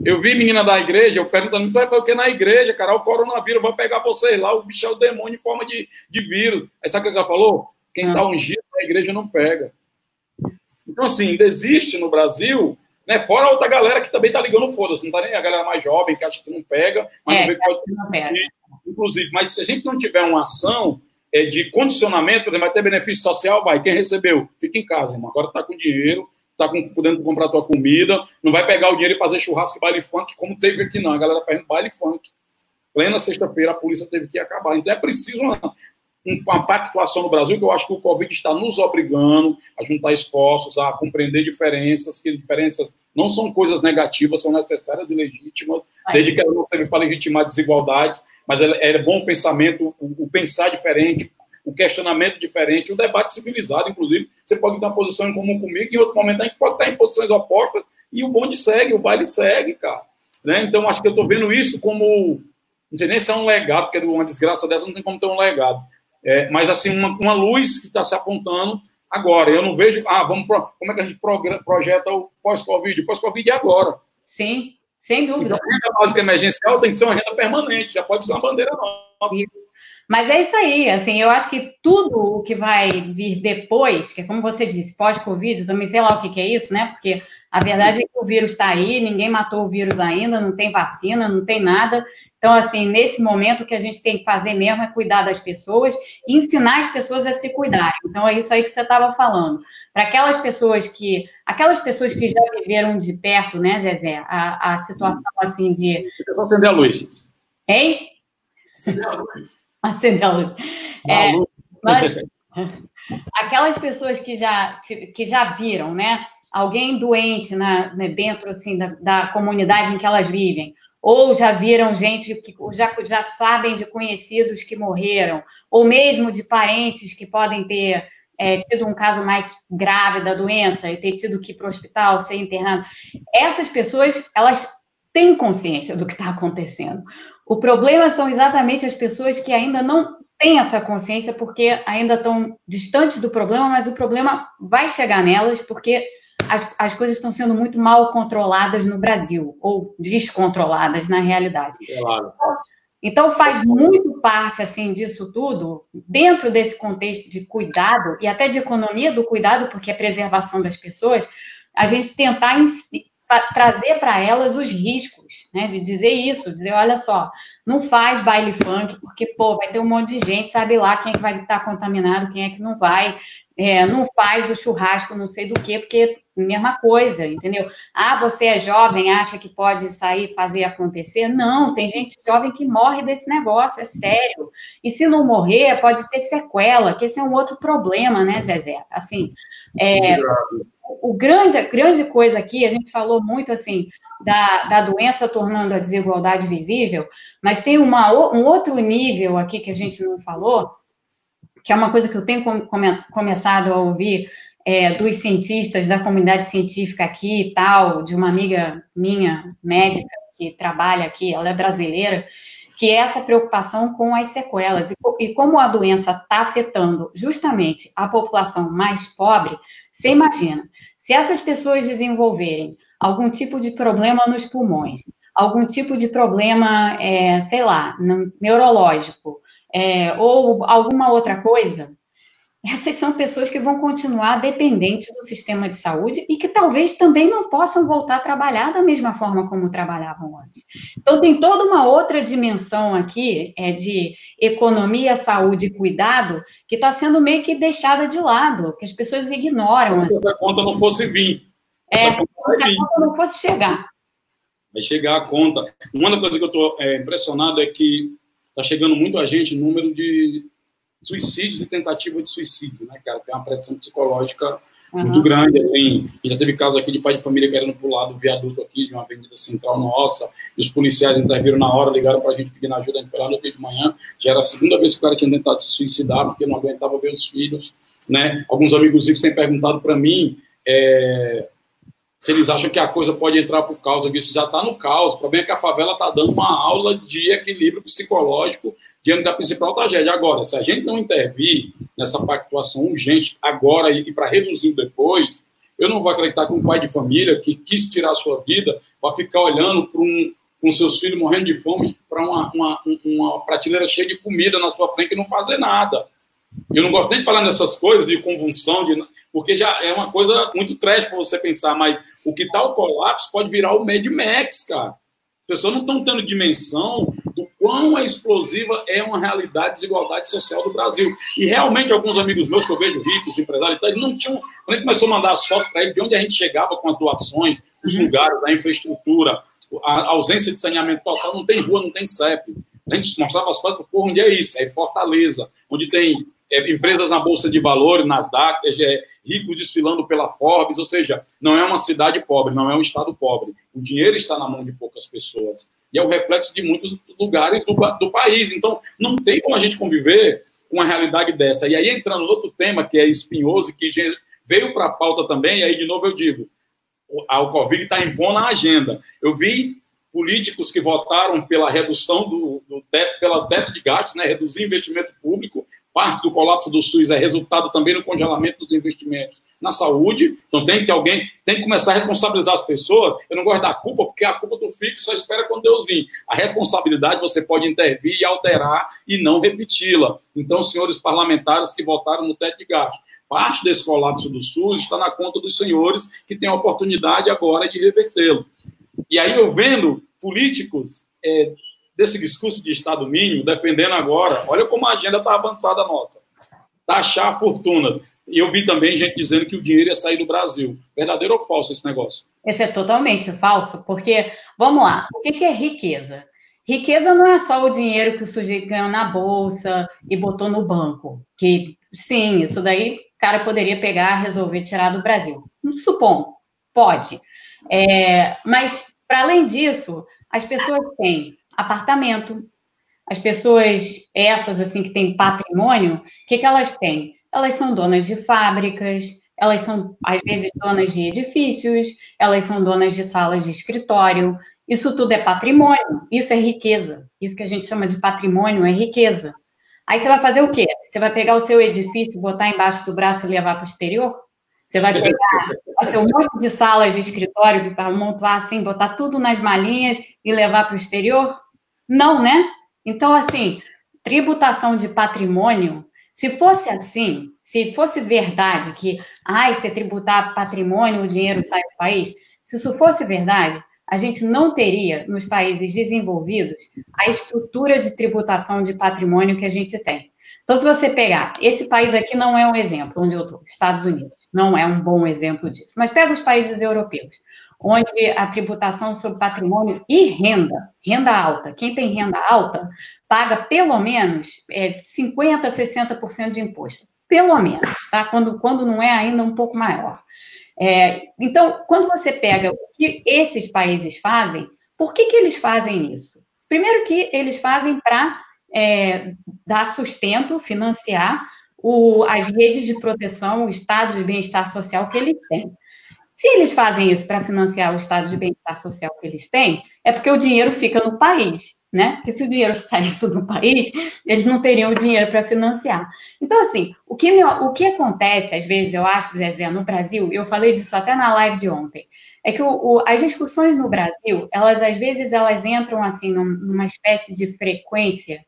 [SPEAKER 2] Eu vi menina da igreja, eu perguntando, tu vai fazer o que na igreja, cara? O coronavírus vai pegar vocês lá, o bicho é o demônio em forma de, de vírus. Aí sabe o que ela falou? Quem está ah. ungido na igreja não pega. Então, assim, ainda existe no Brasil, né? Fora outra galera que também tá ligando foda-se, não tá nem a galera mais jovem que acha que não pega, mas é, não vê que pode não pega. Inclusive, mas se a gente não tiver uma ação é, de condicionamento, por exemplo, vai ter benefício social, vai. Quem recebeu, fica em casa, irmão. Agora tá com dinheiro, tá com, podendo comprar tua comida, não vai pegar o dinheiro e fazer churrasco e baile funk, como teve aqui, não. A galera fazendo baile funk. Plena sexta-feira, a polícia teve que acabar. Então é preciso uma, uma pactuação no Brasil, que eu acho que o Covid está nos obrigando a juntar esforços, a compreender diferenças, que diferenças não são coisas negativas, são necessárias e legítimas, desde que elas não servem para legitimar desigualdades, mas é, bom o pensamento, o, pensar diferente, o questionamento diferente, o debate civilizado, inclusive. Você pode ter uma posição em comum comigo, em outro momento a gente pode estar em posições opostas, e o bonde segue, o baile segue, cara. Né? Então, acho que eu estou vendo isso como. Não sei nem se é um legado, porque uma desgraça dessa não tem como ter um legado. É, mas, assim, uma, uma luz que está se apontando agora. Eu não vejo. Ah, vamos. Pro, como é que a gente projeta o pós-Covid? O pós-Covid é agora.
[SPEAKER 1] Sim, sem dúvida.
[SPEAKER 2] Então, a renda básica emergencial tem que ser uma renda permanente, já pode ser uma bandeira nossa.
[SPEAKER 1] Mas é isso aí, assim, eu acho que tudo o que vai vir depois, que é como você disse, pós-Covid, também sei lá o que, que é isso, né? Porque a verdade é que o vírus está aí, ninguém matou o vírus ainda, não tem vacina, não tem nada. Então, assim, nesse momento o que a gente tem que fazer mesmo é cuidar das pessoas e ensinar as pessoas a se cuidarem. Então, é isso aí que você estava falando. Para aquelas pessoas que. Aquelas pessoas que já viveram de perto, né, Zezé, a, a situação assim de.
[SPEAKER 2] Eu vou acender a luz.
[SPEAKER 1] Hein?
[SPEAKER 2] Acender a luz
[SPEAKER 1] acender a luz. É, mas [LAUGHS] aquelas pessoas que já, que já viram, né? Alguém doente na, né, dentro assim, da, da, comunidade em que elas vivem, ou já viram gente que já, já sabem de conhecidos que morreram, ou mesmo de parentes que podem ter é, tido um caso mais grave da doença e ter tido que ir para o hospital, ser internado. Essas pessoas, elas têm consciência do que está acontecendo. O problema são exatamente as pessoas que ainda não têm essa consciência porque ainda estão distantes do problema, mas o problema vai chegar nelas porque as, as coisas estão sendo muito mal controladas no Brasil, ou descontroladas na realidade. Claro. Então faz muito parte assim disso tudo, dentro desse contexto de cuidado e até de economia do cuidado, porque é preservação das pessoas, a gente tentar trazer para elas os riscos, né? De dizer isso, dizer, olha só, não faz baile funk, porque, pô, vai ter um monte de gente, sabe lá quem é que vai estar contaminado, quem é que não vai. É, não faz o churrasco, não sei do que, porque mesma coisa, entendeu? Ah, você é jovem, acha que pode sair fazer acontecer? Não, tem gente jovem que morre desse negócio, é sério. E se não morrer, pode ter sequela, que esse é um outro problema, né, Zezé? Assim, é, o grande, a grande coisa aqui, a gente falou muito assim da, da doença tornando a desigualdade visível, mas tem uma, um outro nível aqui que a gente não falou, que é uma coisa que eu tenho come, começado a ouvir é, dos cientistas da comunidade científica aqui e tal, de uma amiga minha, médica, que trabalha aqui, ela é brasileira, que é essa preocupação com as sequelas e, e como a doença está afetando justamente a população mais pobre, você imagina, se essas pessoas desenvolverem algum tipo de problema nos pulmões, algum tipo de problema, é, sei lá, neurológico, é, ou alguma outra coisa, essas são pessoas que vão continuar dependentes do sistema de saúde e que talvez também não possam voltar a trabalhar da mesma forma como trabalhavam antes. Então, tem toda uma outra dimensão aqui é, de economia, saúde e cuidado que está sendo meio que deixada de lado, que as pessoas ignoram.
[SPEAKER 2] Se essa conta não fosse vir.
[SPEAKER 1] É, se a conta não fosse chegar.
[SPEAKER 2] Vai chegar a conta. Uma das coisas que eu estou é, impressionado é que está chegando muito a gente número de suicídios e tentativa de suicídio, né, cara? Tem uma pressão psicológica uhum. muito grande, assim. Já teve caso aqui de pai de família querendo pular do viaduto aqui, de uma avenida central nossa, e os policiais interviram na hora, ligaram pra gente pedindo ajuda, a gente foi lá no dia de manhã, já era a segunda vez que o cara tinha tentado se suicidar, porque não aguentava ver os filhos, né? Alguns amigos ricos têm perguntado para mim é, se eles acham que a coisa pode entrar por causa disso, já está no caos. O problema é que a favela está dando uma aula de equilíbrio psicológico diante da principal tragédia. Agora, se a gente não intervir nessa pactuação urgente agora e para reduzir depois, eu não vou acreditar que um pai de família que quis tirar a sua vida para ficar olhando para um, com seus filhos morrendo de fome para uma, uma, uma prateleira cheia de comida na sua frente e não fazer nada. Eu não gosto nem de falar nessas coisas de convulsão, de, porque já é uma coisa muito trash para você pensar, mas o que está o colapso pode virar o Mad Max, cara. As pessoas não estão tendo dimensão quão explosiva é uma realidade de desigualdade social do Brasil. E realmente, alguns amigos meus que eu vejo ricos, empresários, eles não tinham. Quando a gente começou a mandar as fotos para eles de onde a gente chegava com as doações, os uhum. lugares, a infraestrutura, a ausência de saneamento total, não tem rua, não tem CEP. A gente mostrava as fotos, porra, onde é isso? É Fortaleza, onde tem é, empresas na Bolsa de Valores, Nasdaq, é, ricos desfilando pela Forbes, ou seja, não é uma cidade pobre, não é um estado pobre. O dinheiro está na mão de poucas pessoas. É o reflexo de muitos lugares do, do país. Então, não tem como a gente conviver com uma realidade dessa. E aí, entrando no outro tema, que é espinhoso, que veio para a pauta também, e aí, de novo, eu digo, o Covid está impondo a agenda. Eu vi políticos que votaram pela redução do, do teto, pela teto de gastos, né, reduzir investimento público, Parte do colapso do SUS é resultado também do congelamento dos investimentos na saúde. Então tem que alguém tem que começar a responsabilizar as pessoas. Eu não gosto da culpa, porque a culpa tu fica só espera quando Deus vir. A responsabilidade você pode intervir e alterar e não repeti-la. Então, senhores parlamentares que votaram no teto de gasto, parte desse colapso do SUS está na conta dos senhores que têm a oportunidade agora de revertê-lo. E aí eu vendo políticos é, desse discurso de Estado mínimo, defendendo agora, olha como a agenda está avançada nossa. Taxar fortunas. E eu vi também gente dizendo que o dinheiro ia sair do Brasil. Verdadeiro ou falso esse negócio?
[SPEAKER 1] Esse é totalmente falso, porque, vamos lá, o que é riqueza? Riqueza não é só o dinheiro que o sujeito ganhou na bolsa e botou no banco. Que, sim, isso daí o cara poderia pegar, resolver tirar do Brasil. Supom, pode. É, mas, para além disso, as pessoas têm apartamento. As pessoas, essas assim que têm patrimônio, o que, que elas têm? Elas são donas de fábricas, elas são, às vezes, donas de edifícios, elas são donas de salas de escritório. Isso tudo é patrimônio, isso é riqueza. Isso que a gente chama de patrimônio é riqueza. Aí você vai fazer o quê? Você vai pegar o seu edifício, botar embaixo do braço e levar para o exterior? Você vai pegar ser um monte de salas de escritório para montar assim, botar tudo nas malinhas e levar para o exterior? Não, né? Então, assim, tributação de patrimônio, se fosse assim, se fosse verdade que, ai, se tributar patrimônio, o dinheiro sai do país, se isso fosse verdade, a gente não teria nos países desenvolvidos a estrutura de tributação de patrimônio que a gente tem. Então, se você pegar, esse país aqui não é um exemplo onde eu estou, Estados Unidos, não é um bom exemplo disso, mas pega os países europeus onde a tributação sobre patrimônio e renda, renda alta, quem tem renda alta, paga pelo menos é, 50%, 60% de imposto. Pelo menos, tá? Quando, quando não é ainda um pouco maior. É, então, quando você pega o que esses países fazem, por que, que eles fazem isso? Primeiro que eles fazem para é, dar sustento, financiar o, as redes de proteção, o estado de bem-estar social que eles têm. Se eles fazem isso para financiar o estado de bem-estar social que eles têm, é porque o dinheiro fica no país, né? Porque se o dinheiro [LAUGHS] saísse do país, eles não teriam dinheiro para financiar. Então, assim, o que, me, o que acontece, às vezes, eu acho, Zezé, no Brasil, eu falei disso até na live de ontem, é que o, o, as discussões no Brasil, elas, às vezes, elas entram, assim, numa espécie de frequência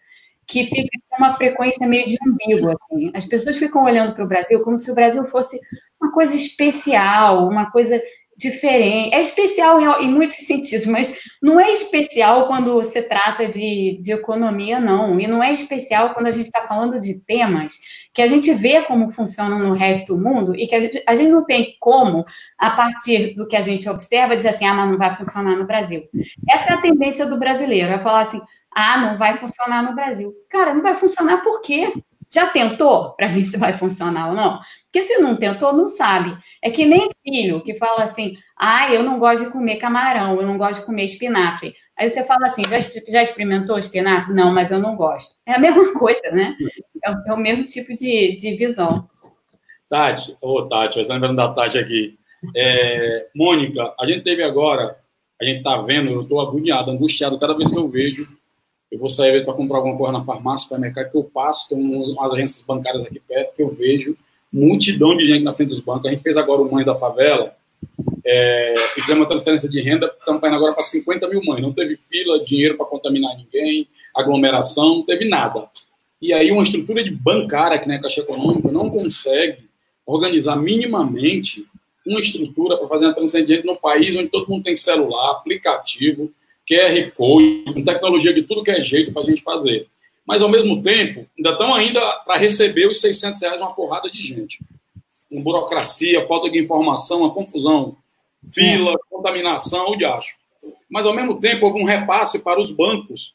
[SPEAKER 1] que fica uma frequência meio de umbigo, assim. As pessoas ficam olhando para o Brasil como se o Brasil fosse uma coisa especial, uma coisa diferente. É especial em muitos sentidos, mas não é especial quando se trata de, de economia, não. E não é especial quando a gente está falando de temas que a gente vê como funcionam no resto do mundo e que a gente, a gente não tem como, a partir do que a gente observa, dizer assim, ah, mas não vai funcionar no Brasil. Essa é a tendência do brasileiro, é falar assim, ah, não vai funcionar no Brasil. Cara, não vai funcionar por quê? Já tentou para ver [LAUGHS] se vai funcionar ou não? Porque se não tentou, não sabe. É que nem filho que fala assim: ah, eu não gosto de comer camarão, eu não gosto de comer espinafre. Aí você fala assim: já, já experimentou espinafre? Não, mas eu não gosto. É a [LAUGHS] mesma coisa, né? É, é o mesmo tipo de, de visão.
[SPEAKER 2] Tati, ô oh, Tati, eu lembrando da Tati aqui. É, Mônica, a gente teve agora, a gente tá vendo, eu tô agoniado, angustiado cada vez que eu vejo eu vou sair para comprar alguma coisa na farmácia, supermercado, que eu passo, tem umas agências bancárias aqui perto que eu vejo multidão de gente na frente dos bancos. A gente fez agora o Mãe da Favela, é, fizemos uma transferência de renda, estamos indo agora para 50 mil mães. Não teve fila, dinheiro para contaminar ninguém, aglomeração, não teve nada. E aí uma estrutura de bancária, que nem a Caixa Econômica, não consegue organizar minimamente uma estrutura para fazer uma transferência de renda no país onde todo mundo tem celular, aplicativo, QR Code, com tecnologia de tudo que é jeito para a gente fazer. Mas, ao mesmo tempo, ainda estão ainda para receber os 600 reais uma porrada de gente. Com burocracia, falta de informação, uma confusão, fila, é. contaminação, o diacho. Mas, ao mesmo tempo, houve um repasse para os bancos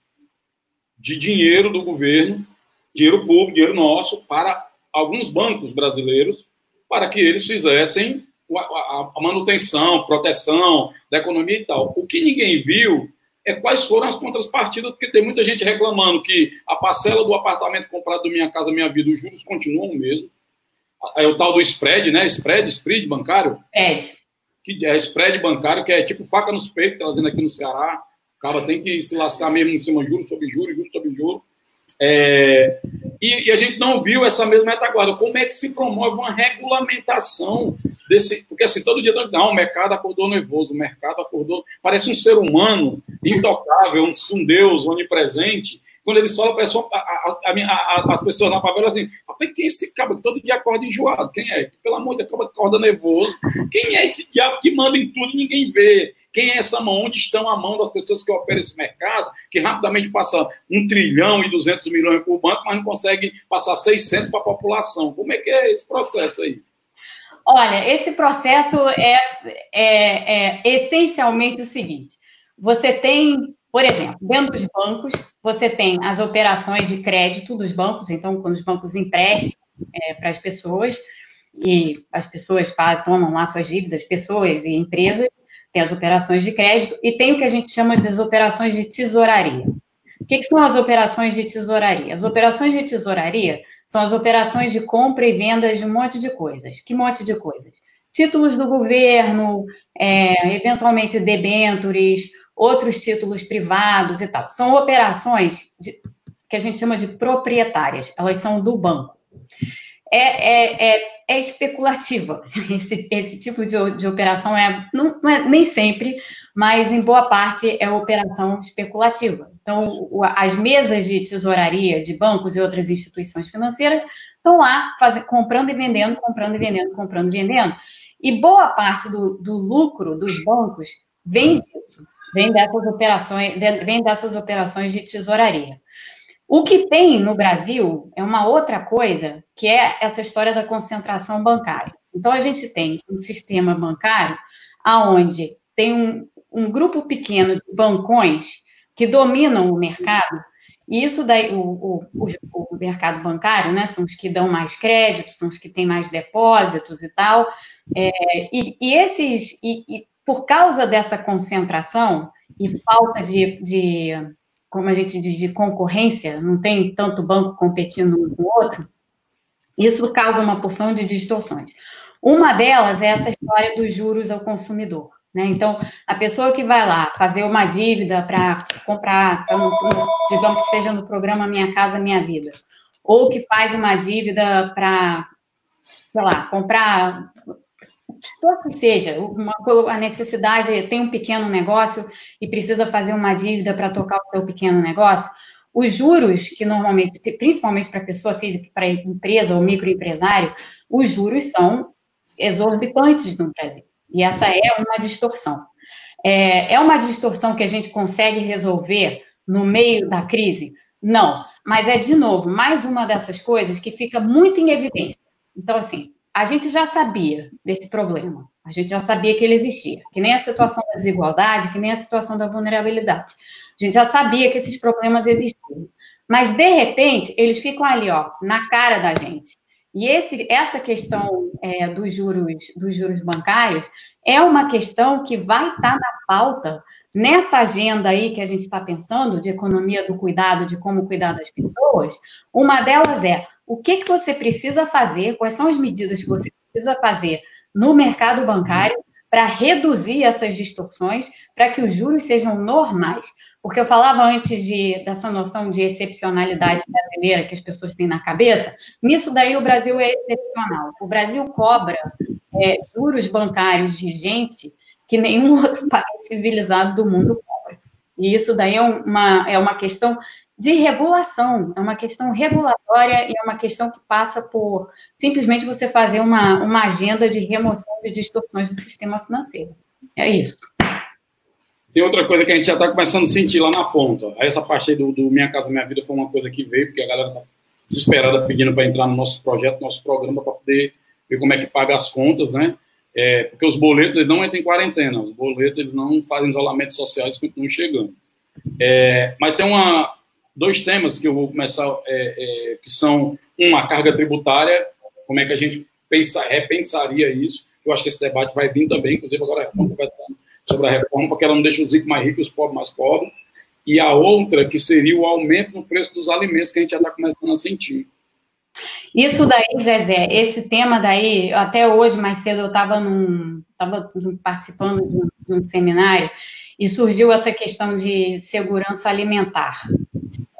[SPEAKER 2] de dinheiro do governo, dinheiro público, dinheiro nosso, para alguns bancos brasileiros, para que eles fizessem a manutenção, proteção da economia e tal. O que ninguém viu é quais foram as contrapartidas, porque tem muita gente reclamando que a parcela do apartamento comprado do Minha Casa Minha Vida, os juros continuam o mesmo. É o tal do spread, né? Spread, spread bancário.
[SPEAKER 1] Spread.
[SPEAKER 2] Que é spread bancário, que é tipo faca nos peitos, trazendo aqui no Ceará. O cara tem que se lascar mesmo em cima de juros sobre juros, juros sobre juros. É, e, e, a gente não viu essa mesma retaguarda. Como é que se promove uma regulamentação desse. Porque assim, todo dia não, o mercado acordou nervoso, o mercado acordou. Parece um ser humano intocável, um, um Deus onipresente. Quando eles falam, pessoa, a, a, a, as pessoas na favela assim, quem é esse cabo que todo dia acorda enjoado? Quem é? Pelo amor de Deus, acorda nervoso. Quem é esse diabo que manda em tudo e ninguém vê? Quem é essa mão? Onde estão a mão das pessoas que operam esse mercado, que rapidamente passa um trilhão e duzentos milhões por banco, mas não consegue passar 600 para a população? Como é que é esse processo aí?
[SPEAKER 1] Olha, esse processo é, é, é essencialmente o seguinte: você tem, por exemplo, dentro dos bancos, você tem as operações de crédito dos bancos, então, quando os bancos emprestam é, para as pessoas, e as pessoas tomam lá suas dívidas, pessoas e empresas, tem as operações de crédito, e tem o que a gente chama de operações de tesouraria. O que, que são as operações de tesouraria? As operações de tesouraria são as operações de compra e venda de um monte de coisas. Que monte de coisas? Títulos do governo, é, eventualmente debêntures, outros títulos privados e tal. São operações de, que a gente chama de proprietárias, elas são do banco. É, é, é, é especulativa. [LAUGHS] Esse, esse tipo de, de operação é não, não, é nem sempre, mas em boa parte é operação especulativa. Então, as mesas de tesouraria de bancos e outras instituições financeiras estão lá faz, comprando e vendendo, comprando e vendendo, comprando e vendendo. E boa parte do, do lucro dos bancos vem disso, vem dessas operações, vem dessas operações de tesouraria. O que tem no Brasil é uma outra coisa, que é essa história da concentração bancária. Então, a gente tem um sistema bancário aonde tem um, um grupo pequeno de bancões que dominam o mercado, e isso daí, o, o, o, mercado bancário, né, são os que dão mais crédito, são os que têm mais depósitos e tal, é, e, e, esses, e, e, por causa dessa concentração e falta de, de, como a gente diz, de concorrência, não tem tanto banco competindo um com o outro, isso causa uma porção de distorções. Uma delas é essa história dos juros ao consumidor. Né? Então, a pessoa que vai lá fazer uma dívida para comprar, então, digamos que seja no programa Minha Casa Minha Vida, ou que faz uma dívida para, sei lá, comprar o que seja, uma, a necessidade, tem um pequeno negócio e precisa fazer uma dívida para tocar o seu pequeno negócio, os juros que normalmente, principalmente para pessoa física, para empresa ou microempresário, os juros são exorbitantes no Brasil. E essa é uma distorção. É, é uma distorção que a gente consegue resolver no meio da crise? Não. Mas é, de novo, mais uma dessas coisas que fica muito em evidência. Então, assim, a gente já sabia desse problema. A gente já sabia que ele existia. Que nem a situação da desigualdade, que nem a situação da vulnerabilidade. A gente já sabia que esses problemas existiam. Mas, de repente, eles ficam ali, ó, na cara da gente. E esse, essa questão é, dos, juros, dos juros bancários é uma questão que vai estar tá na pauta nessa agenda aí que a gente está pensando de economia do cuidado, de como cuidar das pessoas. Uma delas é o que, que você precisa fazer, quais são as medidas que você precisa fazer no mercado bancário para reduzir essas distorções, para que os juros sejam normais. Porque eu falava antes de, dessa noção de excepcionalidade brasileira que as pessoas têm na cabeça, nisso daí o Brasil é excepcional. O Brasil cobra é, juros bancários vigentes que nenhum [LAUGHS] outro país civilizado do mundo cobra. E isso daí é uma, é uma questão de regulação, é uma questão regulatória e é uma questão que passa por simplesmente você fazer uma, uma agenda de remoção de distorções do sistema financeiro. É isso.
[SPEAKER 2] Tem outra coisa que a gente já está começando a sentir lá na ponta. Essa parte aí do, do, Minha Casa Minha Vida foi uma coisa que veio, porque a galera está desesperada pedindo para entrar no nosso projeto, nosso programa, para poder ver como é que paga as contas, né? É, porque os boletos eles não entram em quarentena, os boletos eles não fazem isolamento social, eles continuam chegando. É, mas tem uma, dois temas que eu vou começar, é, é, que são, uma, a carga tributária, como é que a gente pensa, repensaria isso. Eu acho que esse debate vai vir também, inclusive agora sobre a reforma, porque ela não deixa os ricos mais ricos e os pobres mais pobres. E a outra, que seria o aumento no preço dos alimentos, que a gente já está começando a sentir.
[SPEAKER 1] Isso daí, Zezé, esse tema daí, até hoje, mais cedo, eu estava participando de um, de um, seminário e surgiu essa questão de segurança alimentar.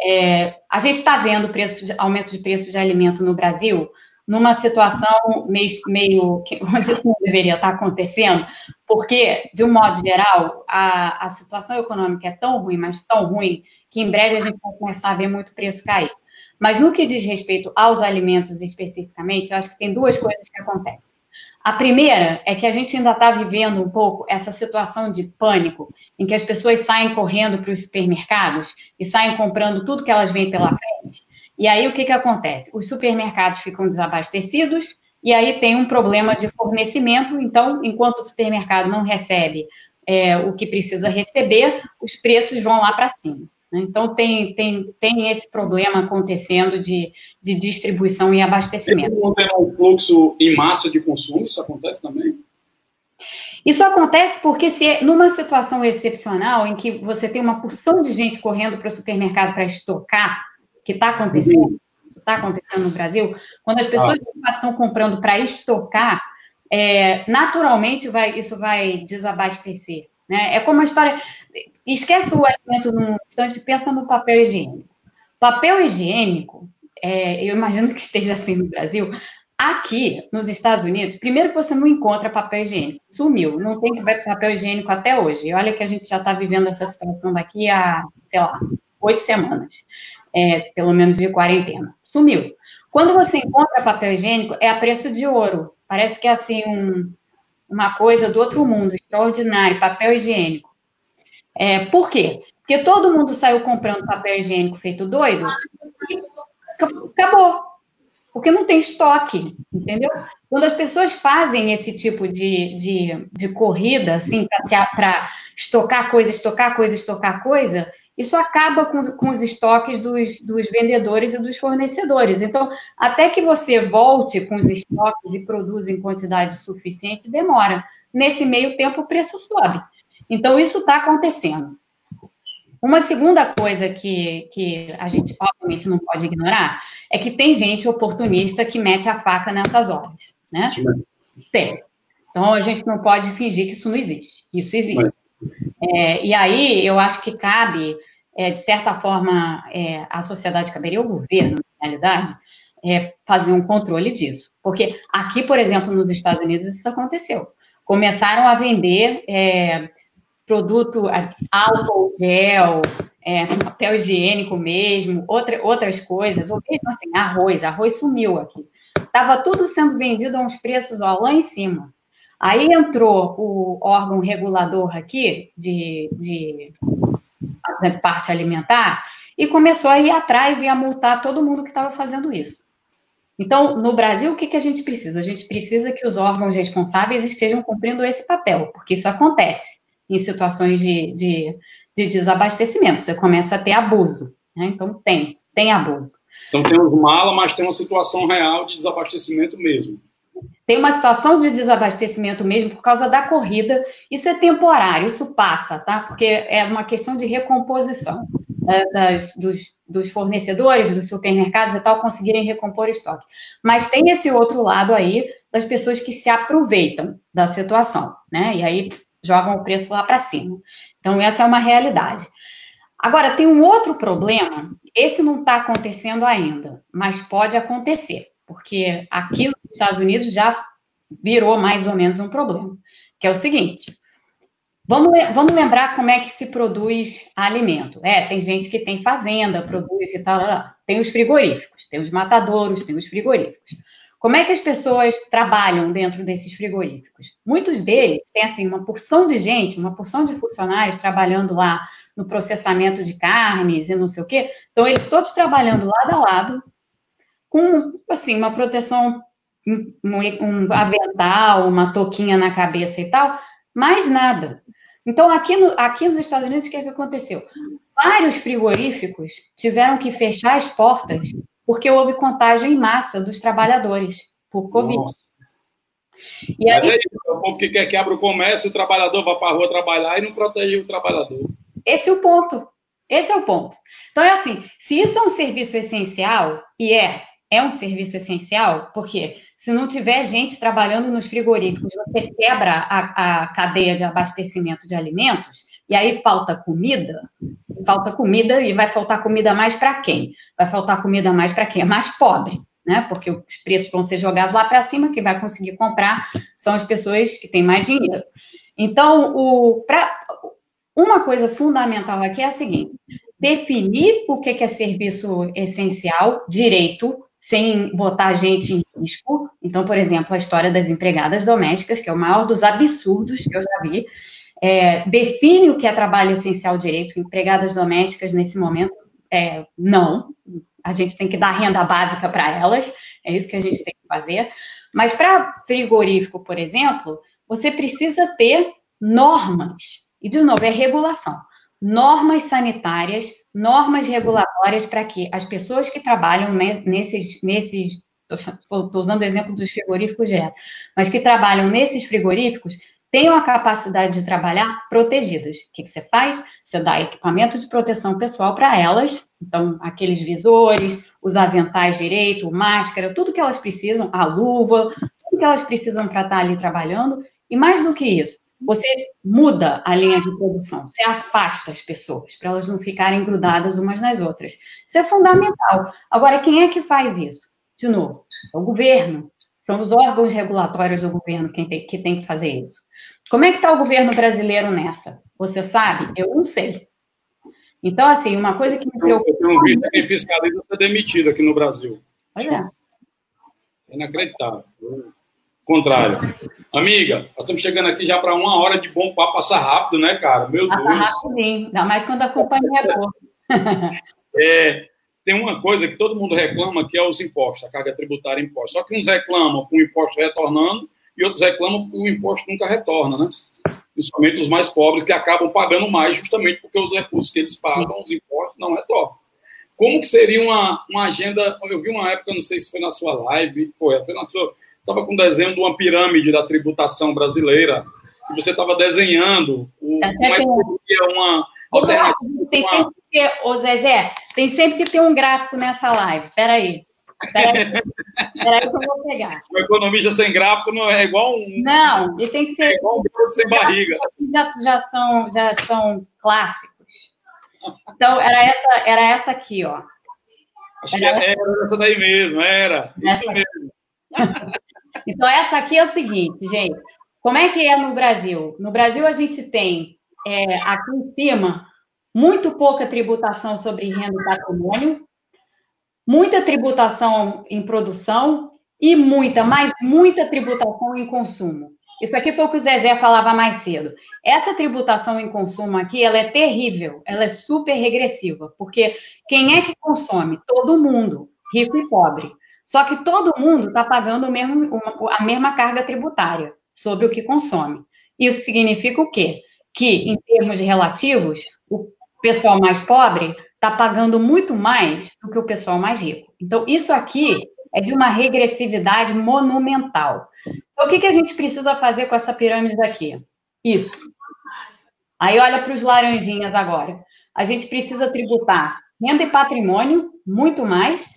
[SPEAKER 1] É, a gente está vendo preço de, aumento de preço de alimento no Brasil numa situação meio, meio [LAUGHS] onde isso não deveria estar tá acontecendo, porque, de um modo geral, a, a situação econômica é tão ruim, mas tão ruim, que em breve a gente vai começar a ver muito preço cair. Mas no que diz respeito aos alimentos especificamente, eu acho que tem duas coisas que acontecem. A primeira é que a gente ainda está vivendo um pouco essa situação de pânico, em que as pessoas saem correndo para os supermercados e saem comprando tudo que elas veem pela frente. E aí o que, que acontece? Os supermercados ficam desabastecidos e aí tem um problema de fornecimento. Então, enquanto o supermercado não recebe é, o que precisa receber, os preços vão lá para cima. Então, tem, tem, tem esse problema acontecendo de, de distribuição e abastecimento.
[SPEAKER 2] Tem um fluxo em massa de consumo, isso acontece também?
[SPEAKER 1] Isso acontece porque se é numa situação excepcional em que você tem uma porção de gente correndo para o supermercado para estocar, que está acontecendo, uhum. isso está acontecendo no Brasil, quando as pessoas ah. estão comprando para estocar, é, naturalmente vai, isso vai desabastecer. Né? É como a história. Esquece o alimento num instante pensa no papel higiênico. Papel higiênico, é, eu imagino que esteja assim no Brasil. Aqui, nos Estados Unidos, primeiro que você não encontra papel higiênico, sumiu, não tem papel higiênico até hoje. Olha que a gente já está vivendo essa situação daqui há, sei lá, oito semanas, é, pelo menos de quarentena. Sumiu. Quando você encontra papel higiênico, é a preço de ouro. Parece que é assim um, uma coisa do outro mundo, extraordinário, papel higiênico. É, por quê? Porque todo mundo saiu comprando papel higiênico feito doido, acabou. Porque não tem estoque, entendeu? Quando as pessoas fazem esse tipo de, de, de corrida, assim, para estocar coisa, estocar coisa, estocar coisa, isso acaba com, com os estoques dos, dos, vendedores e dos fornecedores. Então, até que você volte com os estoques e produza em quantidade suficiente, demora. Nesse meio tempo, o preço sobe. Então, isso está acontecendo. Uma segunda coisa que, que a gente, obviamente, não pode ignorar é que tem gente oportunista que mete a faca nessas horas, né? Tem. Então, a gente não pode fingir que isso não existe. Isso existe. É, e aí eu acho que cabe, é, de certa forma, é, a sociedade caberia o governo, na realidade, é, fazer um controle disso. Porque aqui, por exemplo, nos Estados Unidos, isso aconteceu. Começaram a vender é, produto, álcool gel, é, papel higiênico mesmo, outra, outras coisas, ou mesmo assim, arroz, arroz sumiu aqui. Estava tudo sendo vendido a uns preços ó, lá em cima. Aí entrou o órgão regulador aqui de, de, parte alimentar e começou a ir atrás e a multar todo mundo que estava fazendo isso. Então, no Brasil, o que, que a gente precisa? A gente precisa que os órgãos responsáveis estejam cumprindo esse papel, porque isso acontece em situações de, de, de desabastecimento. Você começa a ter abuso. Né? Então, tem, tem abuso.
[SPEAKER 2] Então, temos mala, mas tem uma situação real de desabastecimento mesmo.
[SPEAKER 1] Tem uma situação de desabastecimento mesmo por causa da corrida. Isso é temporário, isso passa, tá? Porque é uma questão de recomposição né, das, dos, dos, fornecedores, dos supermercados e tal, conseguirem recompor estoque. Mas tem esse outro lado aí das pessoas que se aproveitam da situação, né? E aí jogam o preço lá para cima. Então, essa é uma realidade. Agora, tem um outro problema, esse não está acontecendo ainda, mas pode acontecer porque aqui nos Estados Unidos já virou mais ou menos um problema, que é o seguinte. Vamos, vamos lembrar como é que se produz alimento. É, tem gente que tem fazenda, produz e tal, tem os frigoríficos, tem os matadouros, tem os frigoríficos. Como é que as pessoas trabalham dentro desses frigoríficos? Muitos deles têm assim uma porção de gente, uma porção de funcionários trabalhando lá no processamento de carnes e não sei o quê. Então eles todos trabalhando lado a lado, com assim uma proteção, um, um avental, uma touquinha na cabeça e tal, mais nada. Então aqui, no, aqui nos Estados Unidos o que, é que aconteceu? Vários frigoríficos tiveram que fechar as portas porque houve contágio em massa dos trabalhadores por Covid. Nossa.
[SPEAKER 2] E aí, é isso, o povo que quer que abra o comércio, o trabalhador vai para a rua trabalhar e não protege o trabalhador.
[SPEAKER 1] Esse é o ponto. Esse é o ponto. Então, é assim, se isso é um serviço essencial, e é, é um serviço essencial, porque se não tiver gente trabalhando nos frigoríficos, você quebra a, a cadeia de abastecimento de alimentos, e aí falta comida, falta comida e vai faltar comida mais para quem? Vai faltar comida mais para quem? É mais pobre, né? Porque os preços vão ser jogados lá para cima, quem vai conseguir comprar são as pessoas que têm mais dinheiro. Então, o, pra, uma coisa fundamental aqui é a seguinte: definir o que é serviço essencial, direito, sem botar a gente em risco. Então, por exemplo, a história das empregadas domésticas, que é o maior dos absurdos que eu já vi, é, define o que é trabalho essencial direito, empregadas domésticas nesse momento, é, não. A gente tem que dar renda básica para elas, é isso que a gente tem que fazer. Mas para frigorífico, por exemplo, você precisa ter normas. E, de novo, é regulação. Normas sanitárias, normas regulatórias para que as pessoas que trabalham nesses, nesses estou usando o exemplo dos frigoríficos direto, mas que trabalham nesses frigoríficos tenham a capacidade de trabalhar protegidas. O que, você faz? Você dá equipamento de proteção pessoal para elas, então, aqueles visores, os aventais direito, máscara, tudo que elas precisam, a luva, tudo que elas precisam para estar ali trabalhando. E mais do que isso, você muda a linha de produção, você afasta as pessoas para elas não ficarem grudadas umas nas outras. Isso é fundamental. Agora, quem é que faz isso? De novo, é o governo. São os órgãos regulatórios do governo que tem, que tem que fazer isso. Como é que está o governo brasileiro nessa? Você sabe? Eu não sei. Então, assim, uma coisa que me preocupa...
[SPEAKER 2] Eu um vídeo quem fiscaliza ser demitido aqui no Brasil.
[SPEAKER 1] Pois é.
[SPEAKER 2] É inacreditável. Contrário. Amiga, nós estamos chegando aqui já para uma hora de bom papo, passar rápido, né, cara? Meu
[SPEAKER 1] Passa Deus. rapidinho, ainda mais quando a companhia é boa. [LAUGHS]
[SPEAKER 2] é, tem uma coisa que todo mundo reclama, que é os impostos, a carga tributária e impostos. Só que uns reclamam com o imposto retornando e outros reclamam que o imposto nunca retorna, né? Principalmente os mais pobres, que acabam pagando mais justamente porque os recursos que eles pagam, os impostos, não retornam. Como que seria uma, uma agenda... Eu vi uma época, não sei se foi na sua live, foi, foi na sua... Estava com um desenho de uma pirâmide da tributação brasileira, e você estava desenhando o,
[SPEAKER 1] como é que seria uma alternativa. Tem sempre que ter, ô Zezé, tem sempre que ter um gráfico nessa live. Peraí. Peraí, [LAUGHS] peraí que eu vou pegar.
[SPEAKER 2] O economista sem gráfico não é igual um.
[SPEAKER 1] Não, ele tem que ser. É
[SPEAKER 2] igual um sem barriga.
[SPEAKER 1] Já, já, são, já são clássicos. Então, era essa, era essa aqui, ó.
[SPEAKER 2] Acho era que era essa, essa daí mesmo, era. Essa. Isso mesmo. [LAUGHS]
[SPEAKER 1] Então, essa aqui é o seguinte, gente. Como é que é no Brasil? No Brasil, a gente tem é, aqui em cima muito pouca tributação sobre renda e patrimônio, muita tributação em produção e muita, mas muita tributação em consumo. Isso aqui foi o que o Zezé falava mais cedo. Essa tributação em consumo aqui, ela é terrível, ela é super regressiva, porque quem é que consome? Todo mundo, rico e pobre. Só que todo mundo está pagando mesmo, a mesma carga tributária sobre o que consome. Isso significa o quê? Que, em termos relativos, o pessoal mais pobre está pagando muito mais do que o pessoal mais rico. Então, isso aqui é de uma regressividade monumental. Então, o que, que a gente precisa fazer com essa pirâmide daqui? Isso. Aí, olha para os laranjinhas agora. A gente precisa tributar renda e patrimônio, muito mais,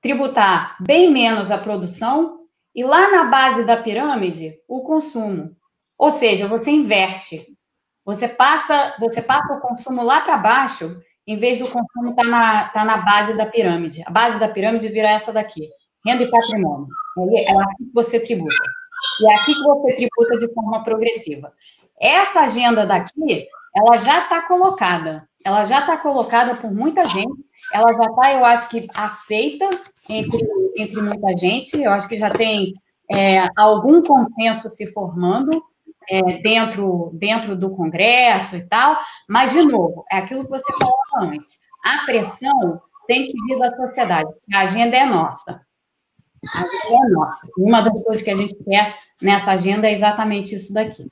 [SPEAKER 1] tributar bem menos a produção e lá na base da pirâmide, o consumo. Ou seja, você inverte. Você passa, você passa o consumo lá para baixo em vez do consumo estar tá na, tá na base da pirâmide. A base da pirâmide vira essa daqui, renda e patrimônio. É lá que você tributa. e é aqui que você tributa de forma progressiva. Essa agenda daqui, ela já está colocada, ela já está colocada por muita gente, ela já está, eu acho que, aceita entre, entre muita gente, eu acho que já tem é, algum consenso se formando é, dentro, dentro do Congresso e tal, mas, de novo, é aquilo que você falou antes, a pressão tem que vir da sociedade, a agenda é nossa. A agenda é nossa. Uma das coisas que a gente quer nessa agenda é exatamente isso daqui.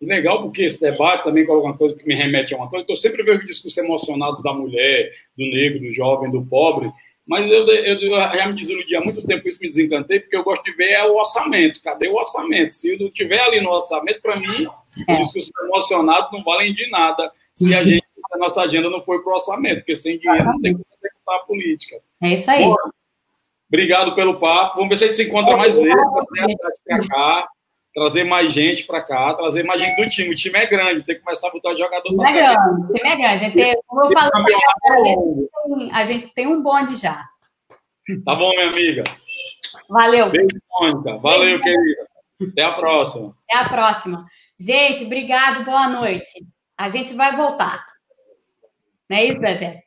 [SPEAKER 2] E legal porque esse debate também coloca uma coisa que me remete a uma coisa, que eu sempre vejo discursos emocionados da mulher, do negro, do jovem, do pobre, mas eu, eu, eu já me desiludi há muito tempo, isso me desencantei, porque eu gosto de ver é o orçamento. Cadê o orçamento? Se não tiver ali no orçamento, para mim, é. os discursos emocionados não valem de nada se a gente, se a nossa agenda não for para o orçamento, porque sem dinheiro não tem como executar a política.
[SPEAKER 1] É isso aí. Bom,
[SPEAKER 2] obrigado pelo papo. Vamos ver se a gente se encontra mais vezes, trazer para cá, trazer mais gente para cá, trazer mais gente do time. O time é grande, tem que começar a botar jogador
[SPEAKER 1] para é grande, o time é grande. A gente tem, como eu falei, a gente tem um bonde já.
[SPEAKER 2] Tá bom, minha amiga.
[SPEAKER 1] Valeu.
[SPEAKER 2] Beijo, Mônica. Valeu, Beijo. querida. Até a próxima.
[SPEAKER 1] Até a próxima. Gente, obrigado, boa noite. A gente vai voltar. Não é isso, Zé?